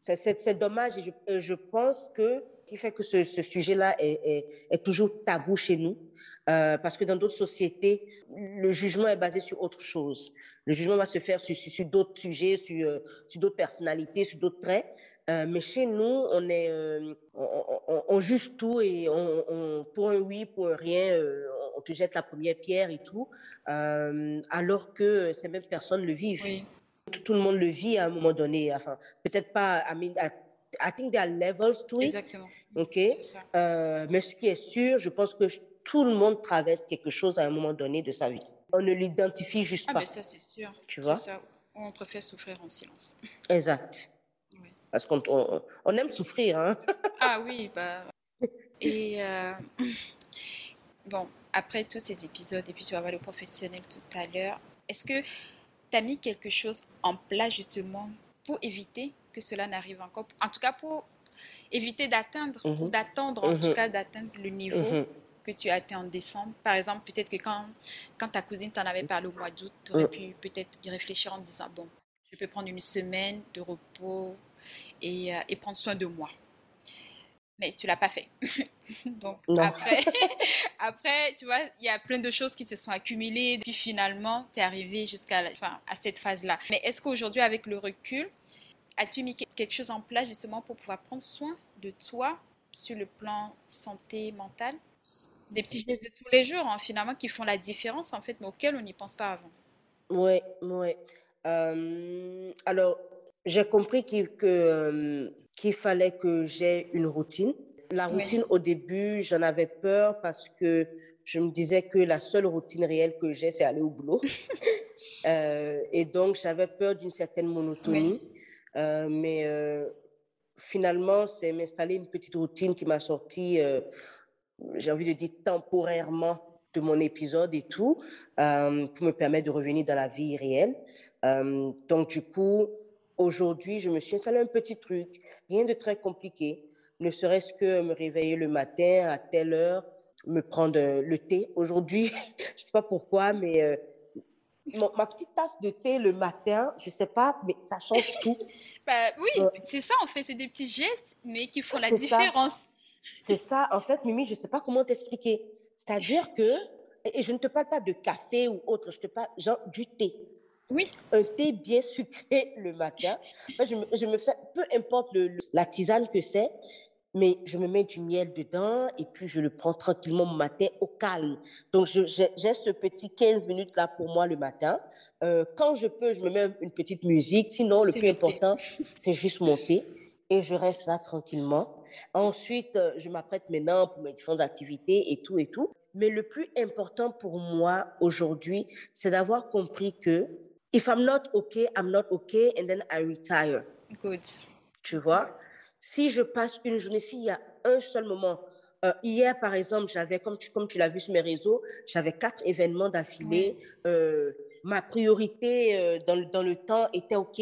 c'est dommage et je, je pense que qui fait que ce, ce sujet-là est, est, est, toujours tabou chez nous, euh, parce que dans d'autres sociétés, le jugement est basé sur autre chose. Le jugement va se faire sur, sur, sur d'autres sujets, sur, euh, sur d'autres personnalités, sur d'autres traits. Euh, mais chez nous, on, est, euh, on, on, on, juge tout et on, pour un oui, pour un rien, on te jette la première pierre et tout, alors que ces mêmes personnes le vivent. Oui. Tout, tout, le monde le vit à un moment donné. Enfin, peut-être pas à, à I think there are levels to it. Exactement. OK. Euh, mais ce qui est sûr, je pense que tout le monde traverse quelque chose à un moment donné de sa vie. On ne l'identifie juste ah, pas. Mais ça, c'est sûr. Tu vois? Ça. On préfère souffrir en silence. *laughs* Exact. Oui. Parce qu'on on, on aime souffrir. Hein? *laughs* ah oui, bah. Et euh... *laughs* bon, après tous ces épisodes, et puis tu vas voir le professionnel tout à l'heure, est-ce que tu as mis quelque chose en place justement pour éviter que cela n'arrive encore. En tout cas, pour éviter d'atteindre mm -hmm. ou d'attendre, en mm -hmm. tout cas, d'atteindre le niveau mm -hmm. que tu as atteint en décembre. Par exemple, peut-être que quand, quand ta cousine t'en avait parlé au mois d'août, tu aurais pu peut-être y réfléchir en disant, bon, je peux prendre une semaine de repos et, euh, et prendre soin de moi. Mais tu l'as pas fait. *laughs* Donc après, *laughs* *laughs* après, tu vois, il y a plein de choses qui se sont accumulées. Puis finalement, tu es arrivé jusqu'à enfin, à cette phase-là. Mais est-ce qu'aujourd'hui, avec le recul, as-tu mis quelque chose en place justement pour pouvoir prendre soin de toi sur le plan santé mentale? Des petits gestes de tous les jours, hein, finalement, qui font la différence, en fait, mais auxquels on n'y pense pas avant. Oui, oui. Euh, alors, j'ai compris qu'il que, euh, qu'il fallait que j'ai une routine. La routine, oui. au début, j'en avais peur parce que je me disais que la seule routine réelle que j'ai, c'est aller au boulot. *laughs* euh, et donc, j'avais peur d'une certaine monotonie. Oui. Euh, mais euh, finalement, c'est m'installer une petite routine qui m'a sorti, euh, j'ai envie de dire temporairement, de mon épisode et tout, pour me permettre de revenir dans la vie réelle. donc, du coup, aujourd'hui, je me suis installé un petit truc, rien de très compliqué, ne serait-ce que me réveiller le matin à telle heure, me prendre le thé. Aujourd'hui, *laughs* je ne sais pas pourquoi, mais mon, ma petite tasse de thé le matin, je sais pas, mais ça change tout. *laughs* bah, oui, euh, c'est ça en fait, c'est des petits gestes, mais qui font la différence. *laughs* C'est ça, en fait, Mimi, je sais pas comment t'expliquer. C'est-à-dire que, et je ne te parle pas de café ou autre, je te parle genre du thé. Oui. Un thé bien sucré le matin. *laughs* je, me, je me fais, peu importe le, le, la tisane que c'est, mais je me mets du miel dedans et puis je le prends tranquillement le matin au calme. Donc, j'ai ce petit 15 minutes là pour moi le matin. Euh, quand je peux, je me mets une petite musique. Sinon, le plus important, *laughs* c'est juste monter et je reste là tranquillement. Ensuite, je m'apprête maintenant pour mes différentes activités et tout et tout. Mais le plus important pour moi aujourd'hui, c'est d'avoir compris que if I'm not okay, I'm not okay and then I retire. Good. Tu vois? Si je passe une journée, s'il y a un seul moment, euh, hier par exemple, j'avais, comme tu, comme tu l'as vu sur mes réseaux, j'avais quatre événements d'affilée. Euh, ma priorité euh, dans, le, dans le temps était OK.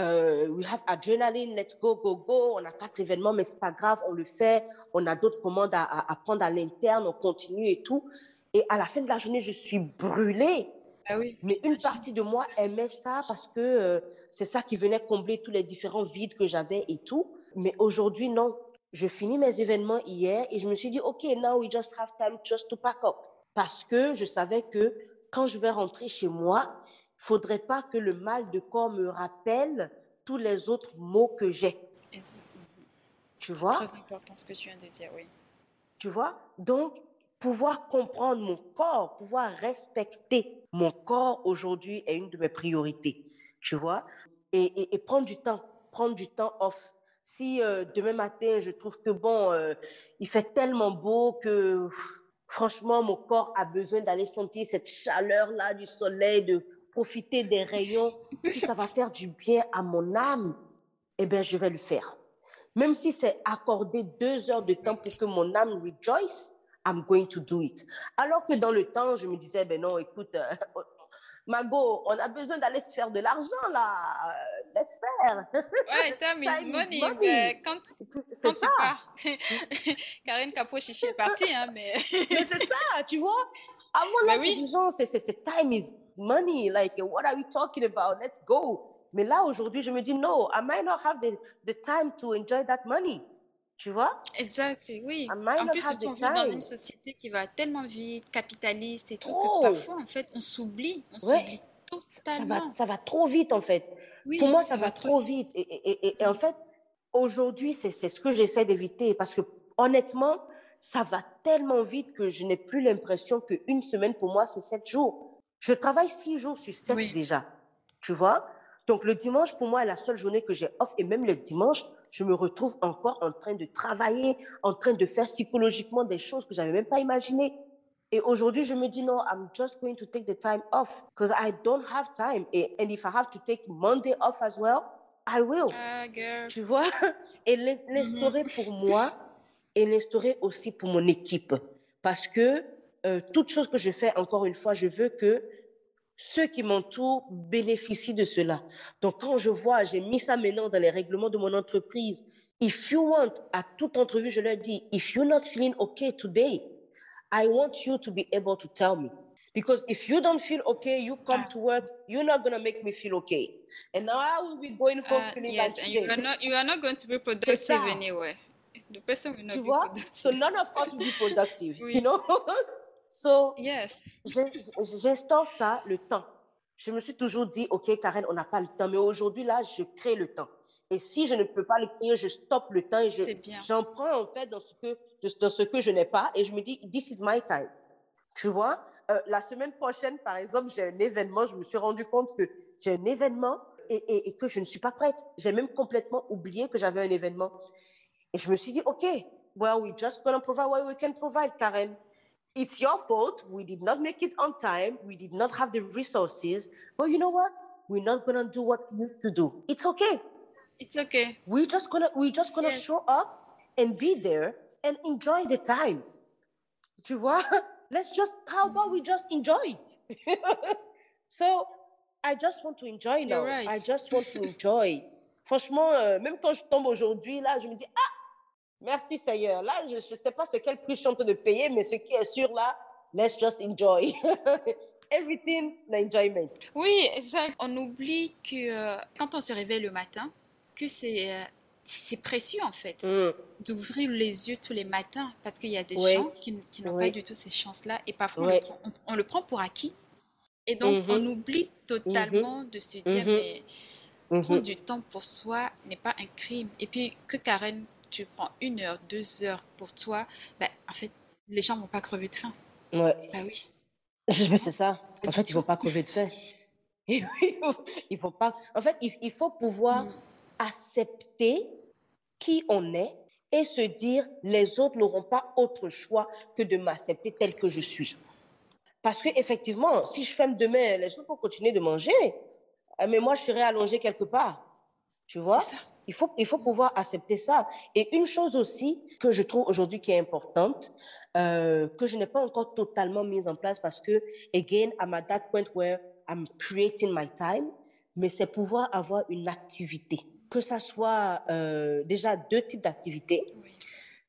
Euh, we have adrenaline, let's go, go, go. On a quatre événements, mais c'est pas grave, on le fait. On a d'autres commandes à, à, à prendre à l'interne, on continue et tout. Et à la fin de la journée, je suis brûlée. Ah oui, mais une partie de moi aimait ça parce que euh, c'est ça qui venait combler tous les différents vides que j'avais et tout. Mais aujourd'hui, non. Je finis mes événements hier et je me suis dit, OK, now we just have time just to pack up. Parce que je savais que quand je vais rentrer chez moi, il faudrait pas que le mal de corps me rappelle tous les autres mots que j'ai. Tu vois? C'est très important ce que tu viens de dire, oui. Tu vois? Donc, pouvoir comprendre mon corps, pouvoir respecter mon corps aujourd'hui est une de mes priorités. Tu vois? Et, et, et prendre du temps, prendre du temps off si euh, demain matin, je trouve que bon, euh, il fait tellement beau que franchement, mon corps a besoin d'aller sentir cette chaleur-là du soleil, de profiter des rayons, si ça va faire du bien à mon âme, eh bien, je vais le faire. Même si c'est accorder deux heures de temps pour que mon âme rejoice, I'm going to do it. Alors que dans le temps, je me disais, ben non, écoute, euh, *laughs* Mago, on a besoin d'aller se faire de l'argent là. Laisse faire. Ouais, time *laughs* is money. money. Mais quand, quand tu pars, *laughs* Karine Capo Chichi est partie, hein, mais. *laughs* mais c'est ça, tu vois? Avant bah la oui. c'est time is money. Like, what are we talking about? Let's go. Mais là, aujourd'hui, je me dis, no, I might not have the, the time to enjoy that money? Tu vois? Exactement, oui. En plus, on vit dans une société qui va tellement vite, capitaliste et tout, que parfois, en fait, on s'oublie. On s'oublie totalement. Ça va, ça va, trop vite, en fait. Pour moi, ça, va, trop vite. Et, et, et, en fait, aujourd'hui, c'est ce que j'essaie d'éviter parce que, honnêtement, ça va tellement vite que je n'ai plus l'impression qu'une semaine, pour moi, c'est sept jours. Je travaille six jours sur sept déjà. Tu vois? Donc, le dimanche, pour moi, est la seule journée que j'ai off. Et même le dimanche, je me retrouve encore en train de travailler, en train de faire psychologiquement des choses que j'avais même pas imaginées. Et aujourd'hui, je me dis non, I'm just going to take the time off because I don't have time. Et and if I have to take Monday off as well, I will. Girl. Tu vois? *laughs* Et l'instaurer mm-hmm. pour moi et l'instaurer aussi pour mon équipe. Parce que euh, toute chose que je fais, encore une fois, je veux que ceux qui m'entourent bénéficient de cela. Donc, quand je vois, j'ai mis ça maintenant dans les règlements de mon entreprise. If you want, à toute entrevue, je leur dis, if you're not feeling okay today, I want you to be able to tell me. Because if you don't feel okay, you come ah. to work, you're not to make me feel okay. And now I will be going home uh, feeling yes, like and you are, not, you are not going to be productive anyway. The person will not tu be vois? productive. So none of us will be productive, *laughs* oui. you know? *laughs* So, yes. j'instaure ça, le temps. Je me suis toujours dit, OK, Karen, on n'a pas le temps. Mais aujourd'hui, là, je crée le temps. Et si je ne peux pas le créer, je stoppe le temps et j'en prends en fait dans ce, que, dans ce que je n'ai pas et je me dis, this is my time. Tu vois, euh, la semaine prochaine, par exemple, j'ai un événement. Je me suis rendu compte que j'ai un événement et, et, et, que je ne suis pas prête. J'ai même complètement oublié que j'avais un événement. Et je me suis dit, OK, well, we just gonna provide what we can provide, Karen. It's your fault. We did not make it on time. We did not have the resources. But you know what? We're not gonna do what we used to do. It's okay. It's okay. We're just gonna we're just gonna yes. show up and be there and enjoy the time. Tu vois? *laughs* Let's just how about we just enjoy? *laughs* so I just want to enjoy now. Right. I just want to *laughs* enjoy. Franchement, euh, même quand je tombe aujourd'hui, là, je me dis, ah, Merci Seigneur. Là, je ne sais pas c'est quel prix je suis en train de payer, mais ce qui est sûr là, let's just enjoy. Everything, enjoyment. Oui, exact. On oublie que euh, quand on se réveille le matin, que c'est euh, c'est précieux en fait mm. d'ouvrir les yeux tous les matins parce qu'il y a des gens qui, qui n'ont pas du tout ces chances-là et parfois on, le prend, on, le prend, pour acquis. Et donc, on mm-hmm. oublie totalement mm-hmm. de se dire, mm-hmm. mais prendre du temps pour soi n'est pas un crime. Et puis, que Karen tu prends une heure, deux heures pour toi, ben, en fait, les gens vont pas crever de faim. Ouais. Ben oui. C'est ça. En fait, ils vont pas crever de faim. *laughs* il faut pas. En fait, il, faut pouvoir mm. Accepter qui on est et se dire les autres n'auront pas autre choix que de m'accepter tel que je suis. Parce que effectivement, si je ferme demain, les autres vont continuer de manger, mais moi je serai allongée quelque part. Tu vois? Ça. Il faut, il faut pouvoir accepter ça. Et une chose aussi que je trouve aujourd'hui qui est importante, euh, que je n'ai pas encore totalement mise en place parce que, again, I'm at that point where I'm creating my time, mais c'est pouvoir avoir une activité. Que ça soit euh, déjà deux types d'activités.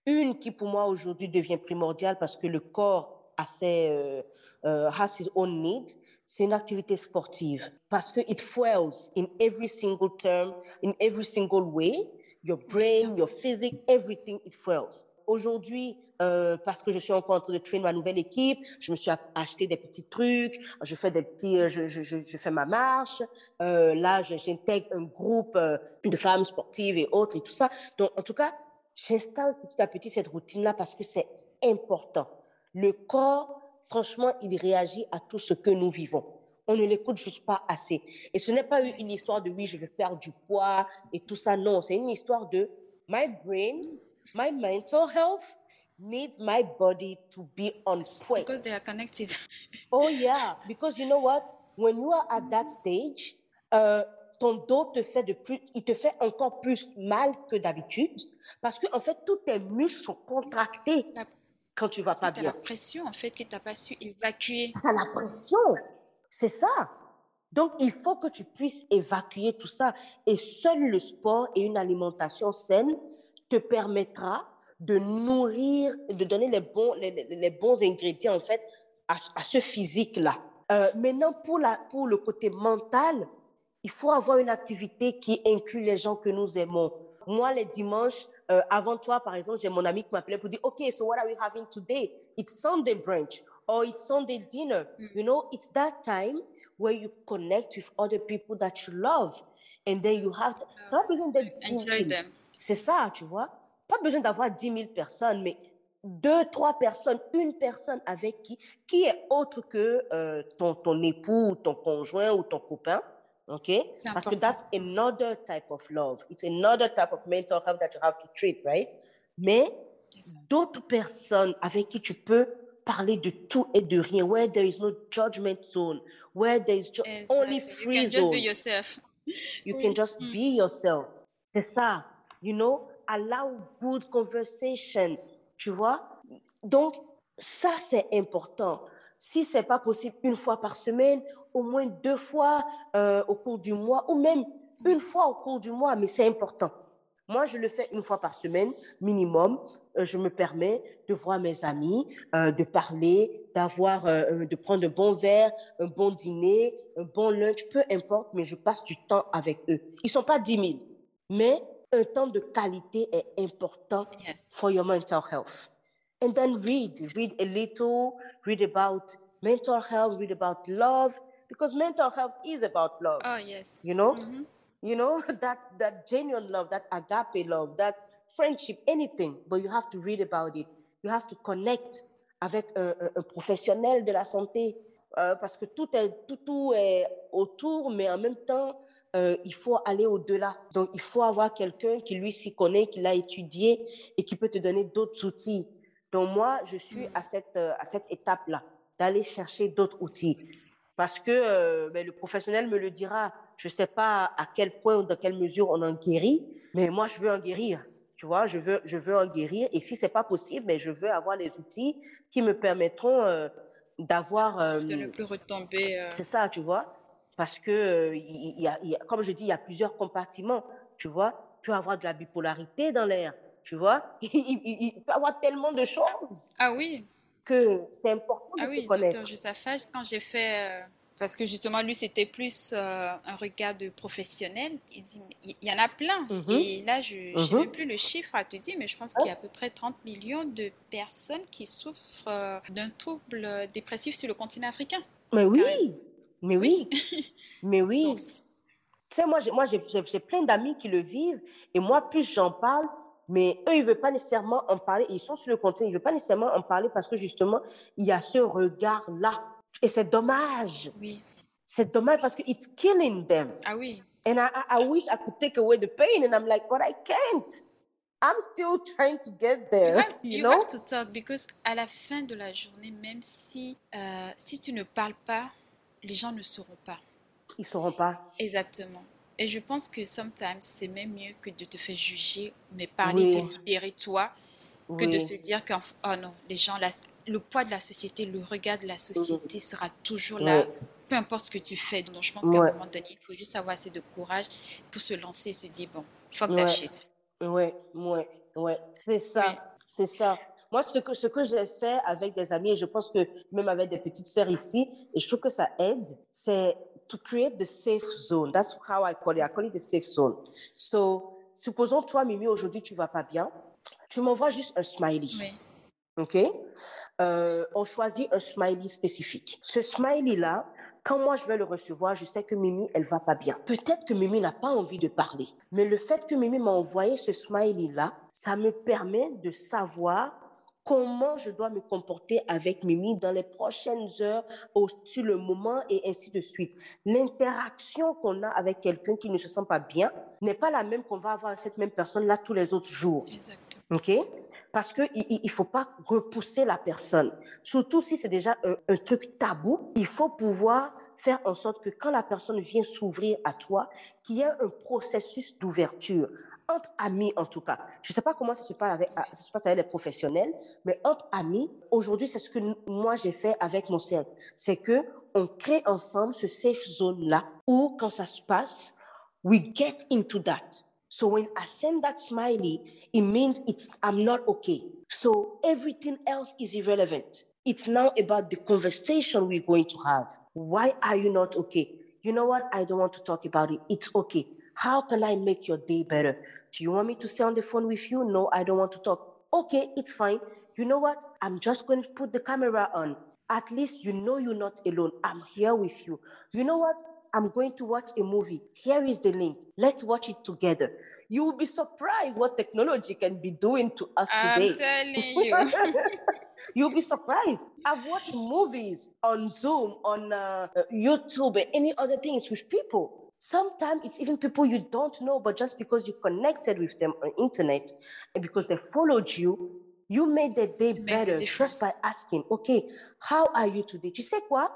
Une qui pour moi aujourd'hui devient primordiale parce que le corps a ses, euh, euh has his own needs c'est une activité sportive parce que it fuels in every single term, in every single way. Your brain, your physique, everything, it fuels. Aujourd'hui, euh, parce que je suis en train de trainer ma nouvelle équipe, je me suis acheté des petits trucs, je fais des petits, euh, je, fais ma marche. Euh, là, j'intègre un groupe de femmes sportives et autres et tout ça. Donc, en tout cas, j'installe petit à petit cette routine-là parce que c'est important. Le corps franchement, il réagit à tout ce que nous vivons. On ne l'écoute juste pas assez. Et ce n'est pas une histoire de oui, je vais perdre du poids et tout ça. Non, c'est une histoire de my brain, my mental health needs my body to be on point. Because they are connected. *laughs* oh yeah, because you know what? When you are at that stage, euh, ton dos te fait de plus, il te fait encore plus mal que d'habitude parce que en fait tous tes muscles sont contractés quand tu vas pas bien. la pression, en fait, que tu n'as pas su évacuer. Tu as la pression, c'est ça. Donc, il faut que tu puisses évacuer tout ça. Et seul le sport et une alimentation saine te permettra de nourrir, de donner les bons, les, les bons ingrédients, en fait, à, ce physique-là. Euh, maintenant, pour, la, pour le côté mental, il faut avoir une activité qui inclut les gens que nous aimons. Moi, les dimanches, euh, avant toi, par exemple, j'ai mon ami qui m'appelait pour dire, OK, so what are we having today? It's Sunday brunch or it's Sunday dinner. Mm. You know, it's that time where you connect with other people that you love. And then you have... ça besoin d'être... C'est ça, tu vois? Pas besoin d'avoir 10 000 personnes, mais deux, trois personnes, une personne avec qui, qui est autre que euh, ton, ton époux, ton conjoint ou ton copain. OK? Parce que that's another type of love. It's another type of mental health that you have to treat, right? Mais d'autres personnes avec qui tu peux parler de tout et de rien, where there is no judgment zone, where there is only free you can Just be yourself. You *laughs* can just mm. be yourself. C'est ça. You know, allow good conversation. Tu vois? Donc, ça, c'est important. Si c'est pas possible une fois par semaine, au moins deux fois euh, au cours du mois, ou même une fois au cours du mois, mais c'est important. Moi, je le fais une fois par semaine, minimum. Euh, je me permets de voir mes amis, euh, de parler, d'avoir, de prendre un bon verre, un bon dîner, un bon lunch, peu importe, mais je passe du temps avec eux. Ils sont pas 10 000, mais un temps de qualité est important for your mental health. And then read, read a little, read about mental health, read about love, because mental health is about love. Oh yes. You know, mm-hmm. you know *laughs* that that genuine love, that agape love, that friendship, anything. But you have to read about it. You have to connect avec un, un, professionnel de la santé euh, parce que tout est tout, tout est autour, mais en même temps euh, il faut aller au-delà. Donc, il faut avoir quelqu'un qui, lui, s'y connaît, qui l'a étudié et qui peut te donner d'autres outils. Donc, moi, je suis à cette, euh, à cette étape-là, d'aller chercher d'autres outils. Parce que euh, ben, le professionnel me le dira. Je ne sais pas à quel point ou dans quelle mesure on en guérit, mais moi, je veux en guérir. Tu vois, je veux, je veux en guérir. Et si ce n'est pas possible, mais ben, je veux avoir les outils qui me permettront d'avoir... de ne plus retomber. C'est ça, tu vois parce que, il y a, comme je dis, il y a plusieurs compartiments, tu vois. Tu peux avoir de la bipolarité dans l'air, tu vois. *laughs* Il, peut y avoir tellement de choses. Ah oui. Que c'est important ah de oui, se connaître. Docteur quand j'ai fait... Euh, parce que justement, lui, c'était plus euh, un regard de professionnel. Il dit, il y en a plein. Mm-hmm. Et là, je n'ai mm-hmm. plus le chiffre à te dire, mais je pense qu'il y a à peu près 30 millions de personnes qui souffrent euh, d'un trouble dépressif sur le continent africain. Mais oui, mais oui, *laughs* mais oui. tu sais, moi, j'ai, moi j'ai, j'ai plein d'amis qui le vivent et moi, plus j'en parle, mais eux, ils ne veulent pas nécessairement en parler. Ils sont sur le continent, ils ne veulent pas nécessairement en parler parce que justement, il y a ce regard-là. Et c'est dommage. Oui. C'est dommage parce que it's killing them. Ah oui. And I, I wish I could take away the pain. And I'm like, but I can't. I'm still trying to get there. You, have, you, know? have to talk because à la fin de la journée, même si, euh, si tu ne parles pas, les gens ne sauront pas. Ils ne sauront pas. Exactement. Et je pense que sometimes, c'est même mieux que de te faire juger, mais parler, de libérer toi, que de se dire que, oh non, les gens, le poids de la société, le regard de la société sera toujours là, peu importe ce que tu fais. Donc, je pense qu'à un moment donné, il faut juste avoir assez de courage pour se lancer et se dire, bon, fuck that shit. Ouais, ouais, ouais. C'est ça, c'est ça. Moi, ce que, ce que j'ai fait avec des amis, et je pense que même avec des petites sœurs ici, et je trouve que ça aide, c'est to create the safe zone. That's how I call it. I call it the safe zone. So, supposons toi, Mimi, aujourd'hui, tu vas pas bien. Tu m'envoies juste un smiley. Oui. OK? Euh, on choisit un smiley spécifique. Ce smiley-là, quand moi je vais le recevoir, je sais que Mimi, elle va pas bien. Peut-être que Mimi n'a pas envie de parler, mais le fait que Mimi m'a envoyé ce smiley-là, ça me permet de savoir comment je dois me comporter avec Mimi dans les prochaines heures, au, sur le moment et ainsi de suite. L'interaction qu'on a avec quelqu'un qui ne se sent pas bien n'est pas la même qu'on va avoir avec cette même personne-là tous les autres jours. Exactement. OK? Parce qu'il ne faut pas repousser la personne. Surtout si c'est déjà un, un truc tabou, il faut pouvoir faire en sorte que quand la personne vient s'ouvrir à toi, qu'il y ait un processus d'ouverture entre amis en tout cas. Je ne sais pas comment ça se passe avec, ah, ça se passe avec les professionnels, mais entre amis, aujourd'hui, c'est ce que moi j'ai fait avec mon cercle. C'est que on crée ensemble ce safe zone là où quand ça se passe, we get into that. So when I send that smiley, it means it's I'm not okay. So everything else is irrelevant. It's now about the conversation we're going to have. Why are you not okay? You know what? I don't want to talk about it. It's okay. How can I make your day better? Do you want me to stay on the phone with you? No, I don't want to talk. Okay, it's fine. You know what? I'm just going to put the camera on. At least you know you're not alone. I'm here with you. You know what? I'm going to watch a movie. Here is the link. Let's watch it together. You will be surprised what technology can be doing to us I'm today. telling *laughs* you. *laughs* You'll be surprised. I've watched movies on Zoom, on uh, uh, YouTube, and any other things with people. Sometimes it's even people you don't know, but just because you connected with them on internet and because they followed you, you made their day better just by asking, OK, how are you today? Tu sais quoi?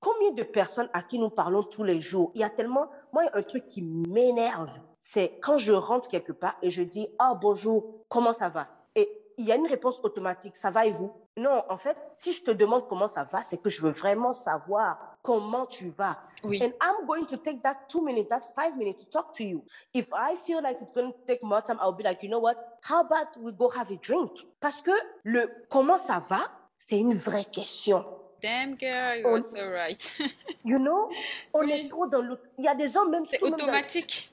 Combien de personnes à qui nous parlons tous les jours? Il y a tellement, moi, il y a un truc qui m'énerve. C'est quand je rentre quelque part et je dis, ah, bonjour, comment ça va? Et il y a une réponse automatique, ça va et vous? Non, en fait, si je te demande comment ça va, c'est que je veux vraiment savoir comment tu vas. Oui. And I'm going to take that two minutes, that five minutes to talk to you. If I feel like it's going to take more time, I'll be like, you know what? How about we go have a drink? Parce que le comment ça va, c'est une vraie question. Damn girl, you On- are so right. *laughs* You know? On Oui. est trop dans le. Il y a des gens même. C'est dans- automatique.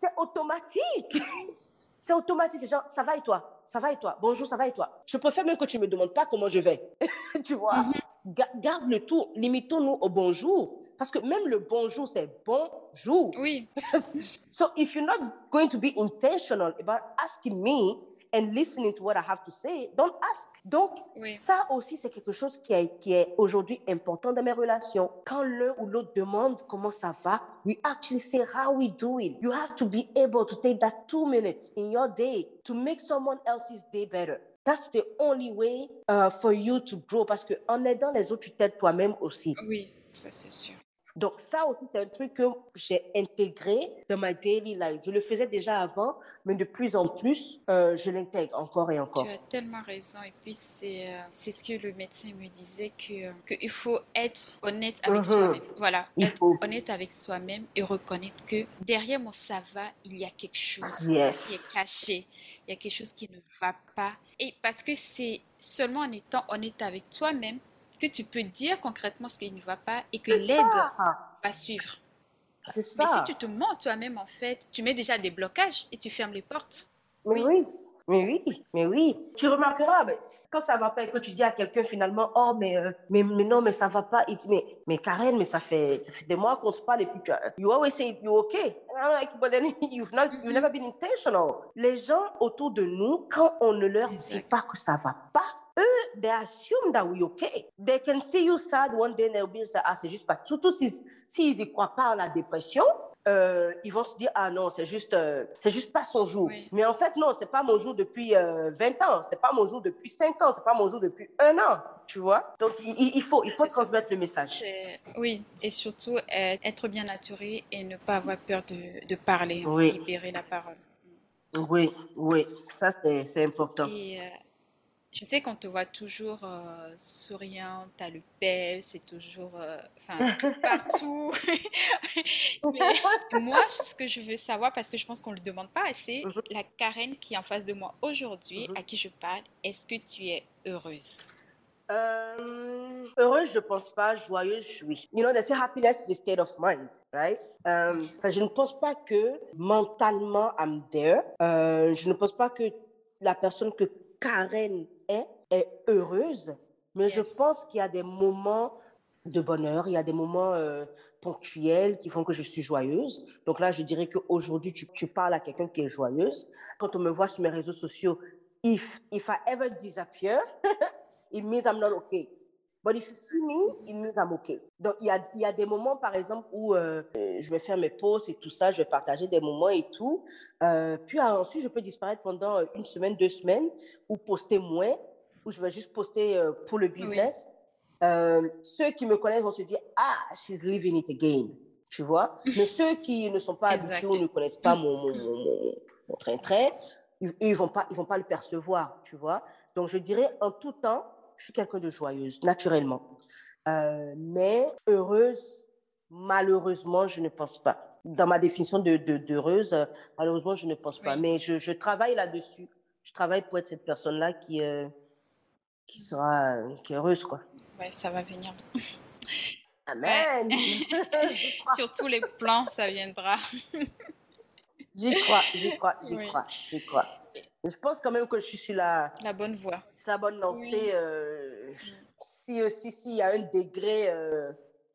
C'est automatique. *laughs* C'est automatique. C'est genre, ça va et toi? Ça va et toi? Bonjour, ça va et toi? Je préfère même que tu ne me demandes pas comment je vais. *laughs* tu vois? Mhm. Ga- Garde le tout. Limitons-nous au bonjour. Parce que même le bonjour, c'est bonjour. Oui, *laughs* So if you're not going to be intentional about asking me and listening to what I have to say, don't ask. Donc, Oui. ça aussi, c'est quelque chose qui est, qui est aujourd'hui important dans mes relations. Quand l'un ou l'autre demande comment ça va, we actually say how we doing. You have to be able to take that two minutes in your day to make someone else's day better. That's the only way uh, for you to grow. Parce que en aidant les autres, tu t'aides toi-même aussi. oui, ça c'est sûr. Donc ça aussi, c'est un truc que j'ai intégré dans ma daily life. Je le faisais déjà avant, mais de plus en plus, euh, je l'intègre encore et encore. Tu as tellement raison. Et puis, c'est euh, ce que le médecin me disait que qu'il faut être honnête avec Mhm. soi-même. Voilà, Il être faut. honnête avec soi-même et reconnaître que derrière mon ça va, il y a quelque chose Yes. qui est caché. Il y a quelque chose qui ne va pas. Et parce que c'est seulement en étant honnête avec toi-même que tu peux dire concrètement ce qui ne va pas et que l'aide va suivre. C'est ça. Mais si tu te mens toi-même, en fait, tu mets déjà des blocages et tu fermes les portes. Mais Oui. oui. Mais oui, mais oui. Tu remarqueras, mais quand ça va pas et que tu dis à quelqu'un finalement, oh, mais, euh, mais, mais non, mais ça va pas, dit, mais, mais Karen, mais ça fait, ça fait des mois qu'on se parle et puis tu as, you always say you're okay. And I'm like, but then *laughs* you've, not, you've Mhm. never been intentional. Les gens autour de nous, quand on ne leur dit pas que ça va pas, eux, they assume that we're okay. They can see you sad one day and they'll be like, ah, c'est juste parce que, surtout s'ils s'ils y croient pas à la dépression, euh, ils vont se dire ah non c'est juste euh, c'est juste pas son jour Oui. mais en fait non c'est pas mon jour depuis euh, 20 ans c'est pas mon jour depuis 5 ans c'est pas mon jour depuis un an tu vois? Donc il, faut il faut ça. transmettre le message Oui, et surtout euh, être bien naturé et ne pas avoir peur de, de parler, Oui. libérer la parole. oui oui ça c'est c'est important Et je sais qu'on te voit toujours euh, souriante, t'as le pep, c'est toujours, euh, *laughs* partout. *laughs* Mais moi, ce que je veux savoir, parce que je pense qu'on ne le demande pas assez, Mhm. la Karen qui est en face de moi aujourd'hui, Mhm. à qui je parle, est-ce que tu es heureuse? Euh, heureuse, je pense pas. Joyeuse, oui. You know, they say happiness is a state of mind, right? Euh, je ne pense pas que mentalement, I'm there. Je ne pense pas que la personne que Karen est est heureuse. Mais je pense qu'il y a des moments de bonheur, il y a des moments euh, ponctuels qui font que je suis joyeuse. Donc là, je dirais qu'aujourd'hui, tu, tu parles à quelqu'un qui est joyeuse. Quand on me voit sur mes réseaux sociaux, if, if I ever disappear, *laughs* it means I'm not okay. But if you see me, it means I'm okay. Donc, il y a, y a des moments, par exemple, où euh, je vais faire mes posts et tout ça, je vais partager des moments et tout. Euh, puis ah, ensuite, je peux disparaître pendant euh, une semaine, deux semaines, ou poster moins, ou je vais juste poster euh, pour le business. Ceux qui me connaissent vont se dire, ah, she's living it again. Tu vois? Mais *laughs* ceux qui ne sont pas habitués ou ne connaissent pas mon, mon, mon, mon- mon train-train, ils ils vont pas, ils vont pas le percevoir, tu vois? Donc, je dirais, en tout temps, je suis quelqu'un de joyeuse, naturellement. Euh, mais heureuse, malheureusement, je ne pense pas. Dans ma définition de, de- d'heureuse, euh, malheureusement, je ne pense pas. Oui. Mais je, je travaille là-dessus. Je travaille pour être cette personne-là qui, euh, qui sera qui est heureuse, quoi. Ouais, ça va venir. *laughs* Amen. *laughs* *laughs* Sur tous les plans, ça viendra. j'y crois, j'y crois, j'y crois, j'y crois. Je pense quand même que je suis sur la, la bonne voie. C'est la bonne lancée. Euh, si, euh, si, si, y a un degré euh,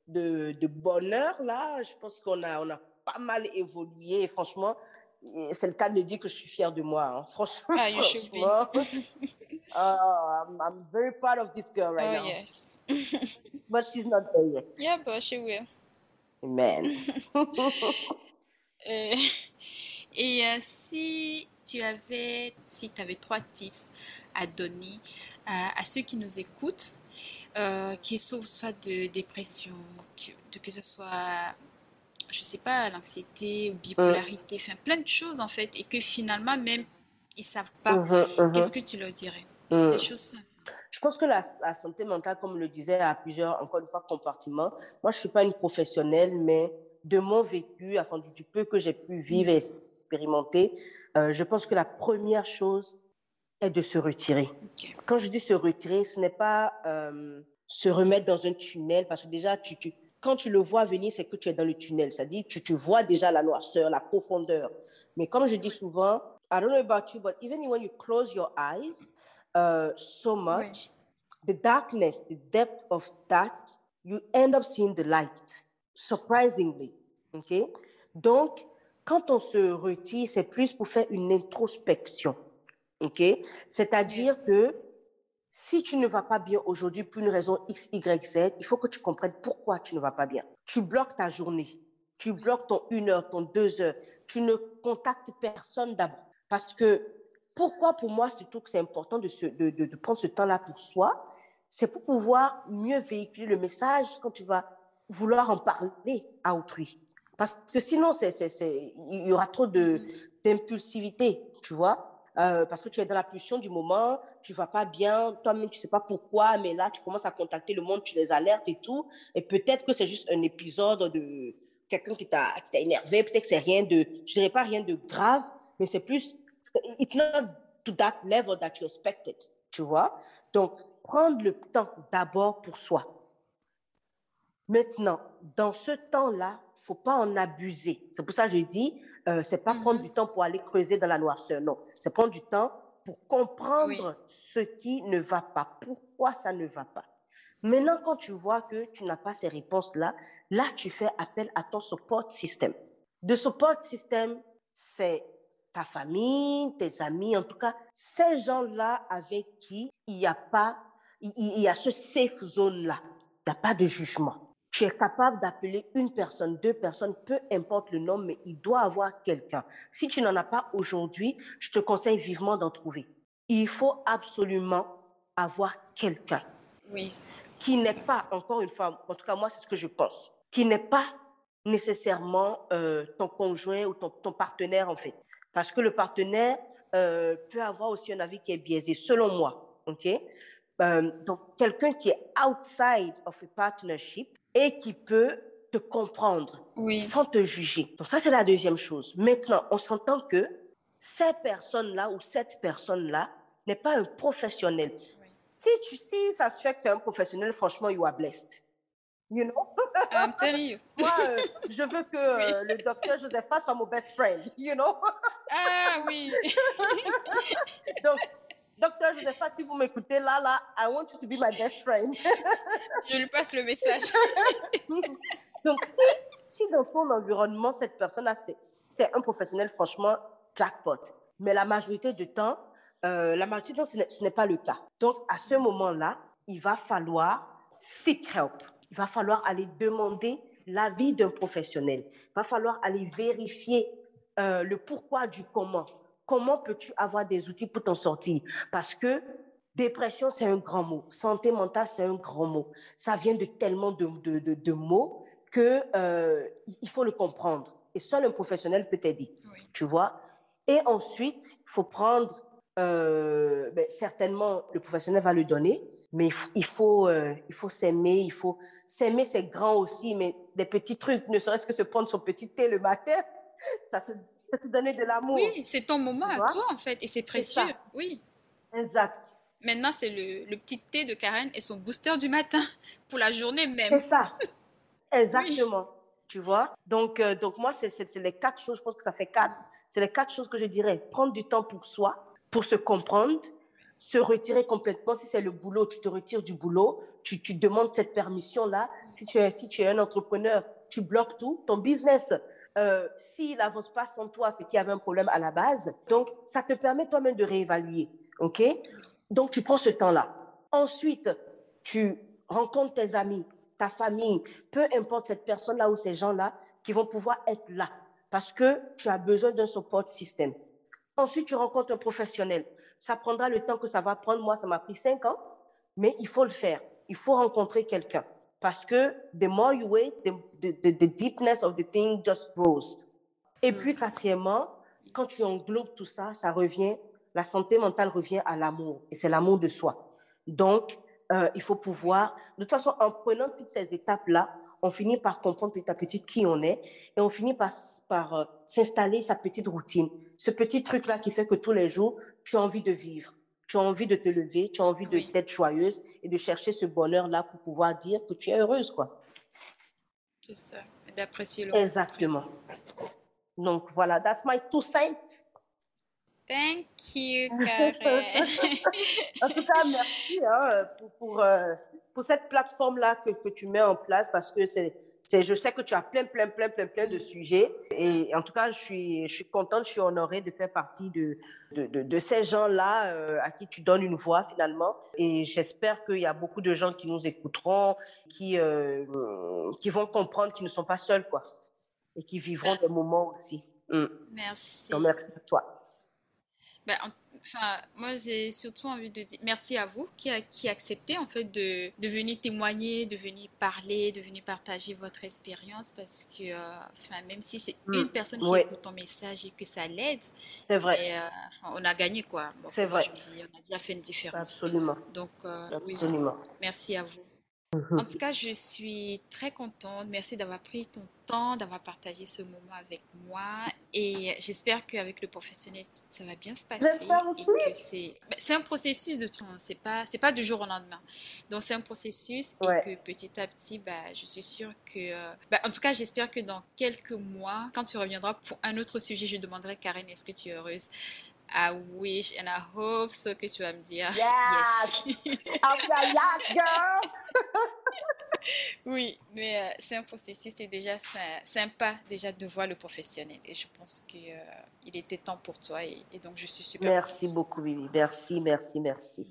de, de, bonheur là, je pense qu'on a, on a pas mal évolué. franchement, c'est le cas de dire que je suis fière de moi. Hein. Franchement, ah, you should be. uh, *laughs* I'm, I'm, very proud of this girl right oh, now. yes. *laughs* but she's not there yet. Yeah, but she will. Amen. *laughs* et, et euh, si tu avais, si tu avais trois tips à donner à, à ceux qui nous écoutent, euh, qui souffrent soit de dépression, que, que ce soit je sais pas, l'anxiété, bipolarité, enfin plein de choses en fait, et que finalement même ils savent pas. Mhm, mhm. Qu'est-ce que tu leur dirais Mm. Des choses simples. Je pense que la, la santé mentale, comme le disait, a plusieurs, encore une fois, compartiments. Moi, je suis pas une professionnelle, mais de mon vécu, enfin, du, du peu que j'ai pu vivre et expérimenter, euh, je pense que la première chose est de se retirer. Ok. Quand je dis se retirer, ce n'est pas euh, se remettre dans un tunnel, parce que déjà, tu, tu, quand tu le vois venir, c'est que tu es dans le tunnel. C'est-à-dire, tu, tu vois déjà la noirceur, la profondeur. Mais comme je dis souvent, I don't know about you, but even when you close your eyes uh, so much, the darkness, the depth of that, you end up seeing the light, surprisingly. OK? Donc, quand on se retire, c'est plus pour faire une introspection. OK? C'est-à-dire Yes. que si tu ne vas pas bien aujourd'hui pour une raison X, Y, Z, il faut que tu comprennes pourquoi tu ne vas pas bien. Tu bloques ta journée. Tu bloques ton une heure, ton deux heures. Tu ne contactes personne d'abord. Parce que pourquoi pour moi, surtout que c'est important de, se- de, de- de prendre ce temps-là pour soi, c'est pour pouvoir mieux véhiculer le message quand tu vas vouloir en parler à autrui. Parce que sinon, c'est, c'est, c'est- il y aura trop de, d'impulsivité, tu vois. Euh, parce que tu es dans la pulsion du moment, tu vas pas bien, toi-même tu sais pas pourquoi, mais là tu commences à contacter le monde, tu les alertes et tout, et peut-être que c'est juste un épisode de quelqu'un qui t'a, qui t'a énervé, peut-être que c'est rien de, je dirais pas rien de grave, mais c'est plus, it's not to that level that you expected, tu vois. Donc, prendre le temps d'abord pour soi. Maintenant, dans ce temps-là, faut pas en abuser. C'est pour ça que je dis, euh, c'est pas prendre du temps pour aller creuser dans la noirceur. Non, c'est prendre du temps pour comprendre ce qui ne va pas, pourquoi ça ne va pas. Maintenant, quand tu vois que tu n'as pas ces réponses-là, là, tu fais appel à ton support system. De support system, c'est ta famille, tes amis, en tout cas, ces gens-là avec qui il n'y a pas, il, il y a ce safe zone-là. Il n'y a pas de jugement. Tu es capable d'appeler une personne, deux personnes, peu importe le nom, mais il doit avoir quelqu'un. Si tu n'en as pas aujourd'hui, je te conseille vivement d'en trouver. Il faut absolument avoir quelqu'un Oui. qui n'est pas, encore une fois, en tout cas moi c'est ce que je pense, qui n'est pas nécessairement euh, ton conjoint ou ton, ton partenaire en fait. Parce que le partenaire euh, peut avoir aussi un avis qui est biaisé, selon moi. ok? Euh, donc quelqu'un qui est outside of a partnership et qui peut te comprendre Oui. sans te juger. Donc ça, c'est la deuxième chose. Maintenant, on s'entend que ces personnes-là ou cette personne-là n'est pas un professionnel. Oui. Si, tu, si ça se fait que c'est un professionnel, franchement, you are blessed. You know? I'm telling you. *laughs* Moi, euh, je veux que euh, le docteur Josepha soit mon best friend. You know? Ah oui. *laughs* Donc, docteur Josepha, si vous m'écoutez là, là, I want you to be my best friend. Je lui passe le message. *laughs* Donc, si, si dans ton environnement, cette personne-là, c'est- un professionnel, franchement, jackpot. Mais la majorité du temps, euh, la majorité du temps, ce n'est- ce n'est pas le cas. Donc, à ce moment-là, il va falloir seek help. Il va falloir aller demander l'avis d'un professionnel. Il va falloir aller vérifier euh, le pourquoi du comment. Comment peux-tu avoir des outils pour t'en sortir? Parce que dépression, c'est un grand mot. Santé mentale, c'est un grand mot. Ça vient de tellement de, de, de, de mots que euh, il faut le comprendre. Et seul un professionnel peut t'aider, Oui. tu vois? Et ensuite, il faut prendre, euh, ben, certainement, le professionnel va le donner, mais il faut, il faut, euh, il faut s'aimer, il faut s'aimer, c'est grand aussi, mais des petits trucs, ne serait-ce que se prendre son petit thé le matin, *laughs* ça se, ça se donner de l'amour. Oui, c'est ton moment à toi en fait, et c'est précieux. Oui. Exact. Maintenant, c'est le, le, petit thé de Karen et son booster du matin *laughs* pour la journée même. C'est ça. *laughs* Exactement. Tu vois? Donc, euh, donc, moi, c'est les quatre choses. Je pense que ça fait quatre. C'est les quatre choses que je dirais. Prendre du temps pour soi, pour se comprendre, se retirer complètement. Si c'est le boulot, tu te retires du boulot. Tu, tu demandes cette permission-là. Si tu, es, si tu es un entrepreneur, tu bloques tout. Ton business, euh, s'il n'avance pas sans toi, c'est qu'il y avait un problème à la base. Donc, ça te permet toi-même de réévaluer. OK? Donc, tu prends ce temps-là. Ensuite, tu rencontres tes amis, ta famille, peu importe cette personne-là ou ces gens-là qui vont pouvoir être là parce que tu as besoin d'un support système. Ensuite, tu rencontres un professionnel. Ça prendra le temps que ça va prendre. Moi, ça m'a pris cinq ans, mais il faut le faire. Il faut rencontrer quelqu'un parce que the more you wait, the, the, the, deepness of the thing just grows. Et puis, mm. quatrièmement, quand tu englobes tout ça, ça revient, la santé mentale revient à l'amour, et c'est l'amour de soi. Donc, euh, il faut pouvoir, de toute façon, en prenant toutes ces étapes-là, on finit par comprendre petit à petit qui on est et on finit par, par euh, s'installer sa petite routine. Ce petit truc-là qui fait que tous les jours, tu as envie de vivre, tu as envie de te lever, tu as envie d'être joyeuse et de chercher ce bonheur-là pour pouvoir dire que tu es heureuse, quoi. C'est ça, d'apprécier le Exactement. Donc voilà, that's my two cents. Thank you, *laughs* Karen. en tout cas, merci hein, pour, pour, euh, pour, cette plateforme-là que, que, tu mets en place parce que c'est, je sais que tu as plein, plein, plein, plein, plein de sujets. Et en tout cas, je suis, je suis contente, je suis honorée de faire partie de, de, de, ces gens-là euh, à qui tu donnes une voix finalement. Et j'espère qu'il y a beaucoup de gens qui nous écouteront, qui, euh, qui vont comprendre qu'ils ne sont pas seuls, quoi. Et qui vivront des moments aussi. Mm. Merci. Donc, merci à toi. Ben, enfin, moi, j'ai surtout envie de dire merci à vous qui, a, qui acceptez en fait de, de, venir témoigner, de venir parler, de venir partager votre expérience parce que, euh, enfin, même si c'est mm. une personne qui écoute ton message et que ça l'aide, c'est vrai. Euh, on a gagné quoi. c'est vrai. Je me dis, on a déjà fait une différence. Absolument. Donc, euh, Absolument. merci à vous. En tout cas, je suis très contente. Merci d'avoir pris ton temps, d'avoir partagé ce moment avec moi. Et j'espère qu'avec le professionnel, ça va bien se passer. Et que c'est, c'est un processus de temps. C'est pas, c'est pas du jour au lendemain. Donc c'est un processus et que petit à petit, bah, je suis sûre que, bah, en tout cas, j'espère que dans quelques mois, quand tu reviendras pour un autre sujet, je demanderai Karen, est-ce que tu es heureuse? I wish and I hope so que tu vas me dire yes. yes. yes, girl. *laughs* oui, mais euh, c'est un processus, c'est déjà sympa déjà de voir le professionnel et je pense qu'il euh, il était temps pour toi et, donc je suis super Merci beaucoup, Vivi. Merci, merci, merci.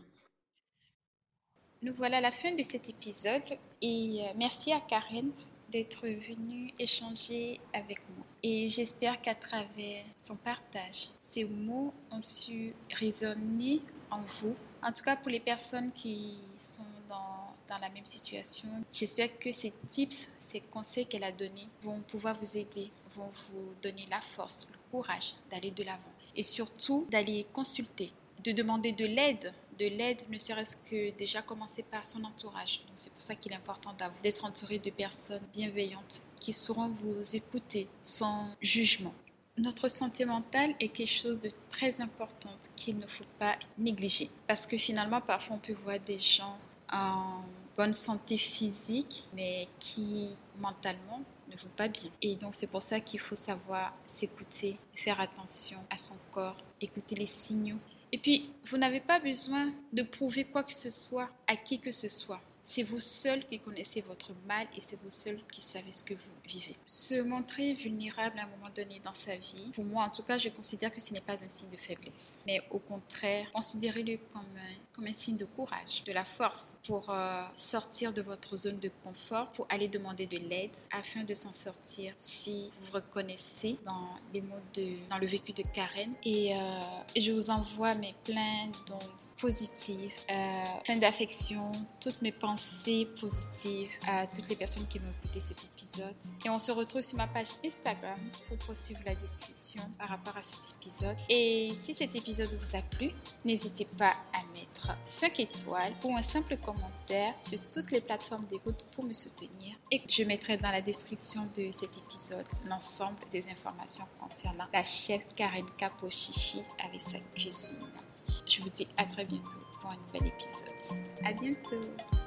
Nous voilà à la fin de cet épisode et euh, merci à Karen d'être venue échanger avec moi. Et j'espère qu'à travers son partage, ces mots ont su résonner en vous. En tout cas, pour les personnes qui sont dans, dans la même situation, j'espère que ces tips, ces conseils qu'elle a donnés vont pouvoir vous aider, vont vous donner la force, le courage d'aller de l'avant. Et surtout, d'aller consulter, de demander de l'aide de l'aide, ne serait-ce que déjà commencer par son entourage. c'est pour ça qu'il est important d'être entouré de personnes bienveillantes qui sauront vous écouter sans jugement. Notre santé mentale est quelque chose de très important qu'il ne faut pas négliger. Parce que finalement, parfois, on peut voir des gens en bonne santé physique, mais qui mentalement ne vont pas bien. Et donc c'est pour ça qu'il faut savoir s'écouter, faire attention à son corps, écouter les signaux et puis, vous n'avez pas besoin de prouver quoi que ce soit à qui que ce soit. C'est vous seul qui connaissez votre mal et c'est vous seul qui savez ce que vous vivez. Se montrer vulnérable à un moment donné dans sa vie, pour moi en tout cas, je considère que ce n'est pas un signe de faiblesse, mais au contraire, considérez-le comme un comme un signe de courage, de la force pour euh, sortir de votre zone de confort, pour aller demander de l'aide afin de s'en sortir si vous vous reconnaissez dans les mots de, dans le vécu de Karen. Et euh, je vous envoie mes plein d'ondes positives, euh, plein d'affection, toutes mes pensées positives à toutes les personnes qui vont écouter cet épisode. Et on se retrouve sur ma page Instagram pour poursuivre la discussion par rapport à cet épisode. Et si cet épisode vous a plu, n'hésitez pas à mettre 5 étoiles ou un simple commentaire sur toutes les plateformes d'écoute pour me soutenir. Et je mettrai dans la description de cet épisode l'ensemble des informations concernant la chef Karen Kapochichi avec sa cuisine. Je vous dis à très bientôt pour un nouvel épisode. À bientôt.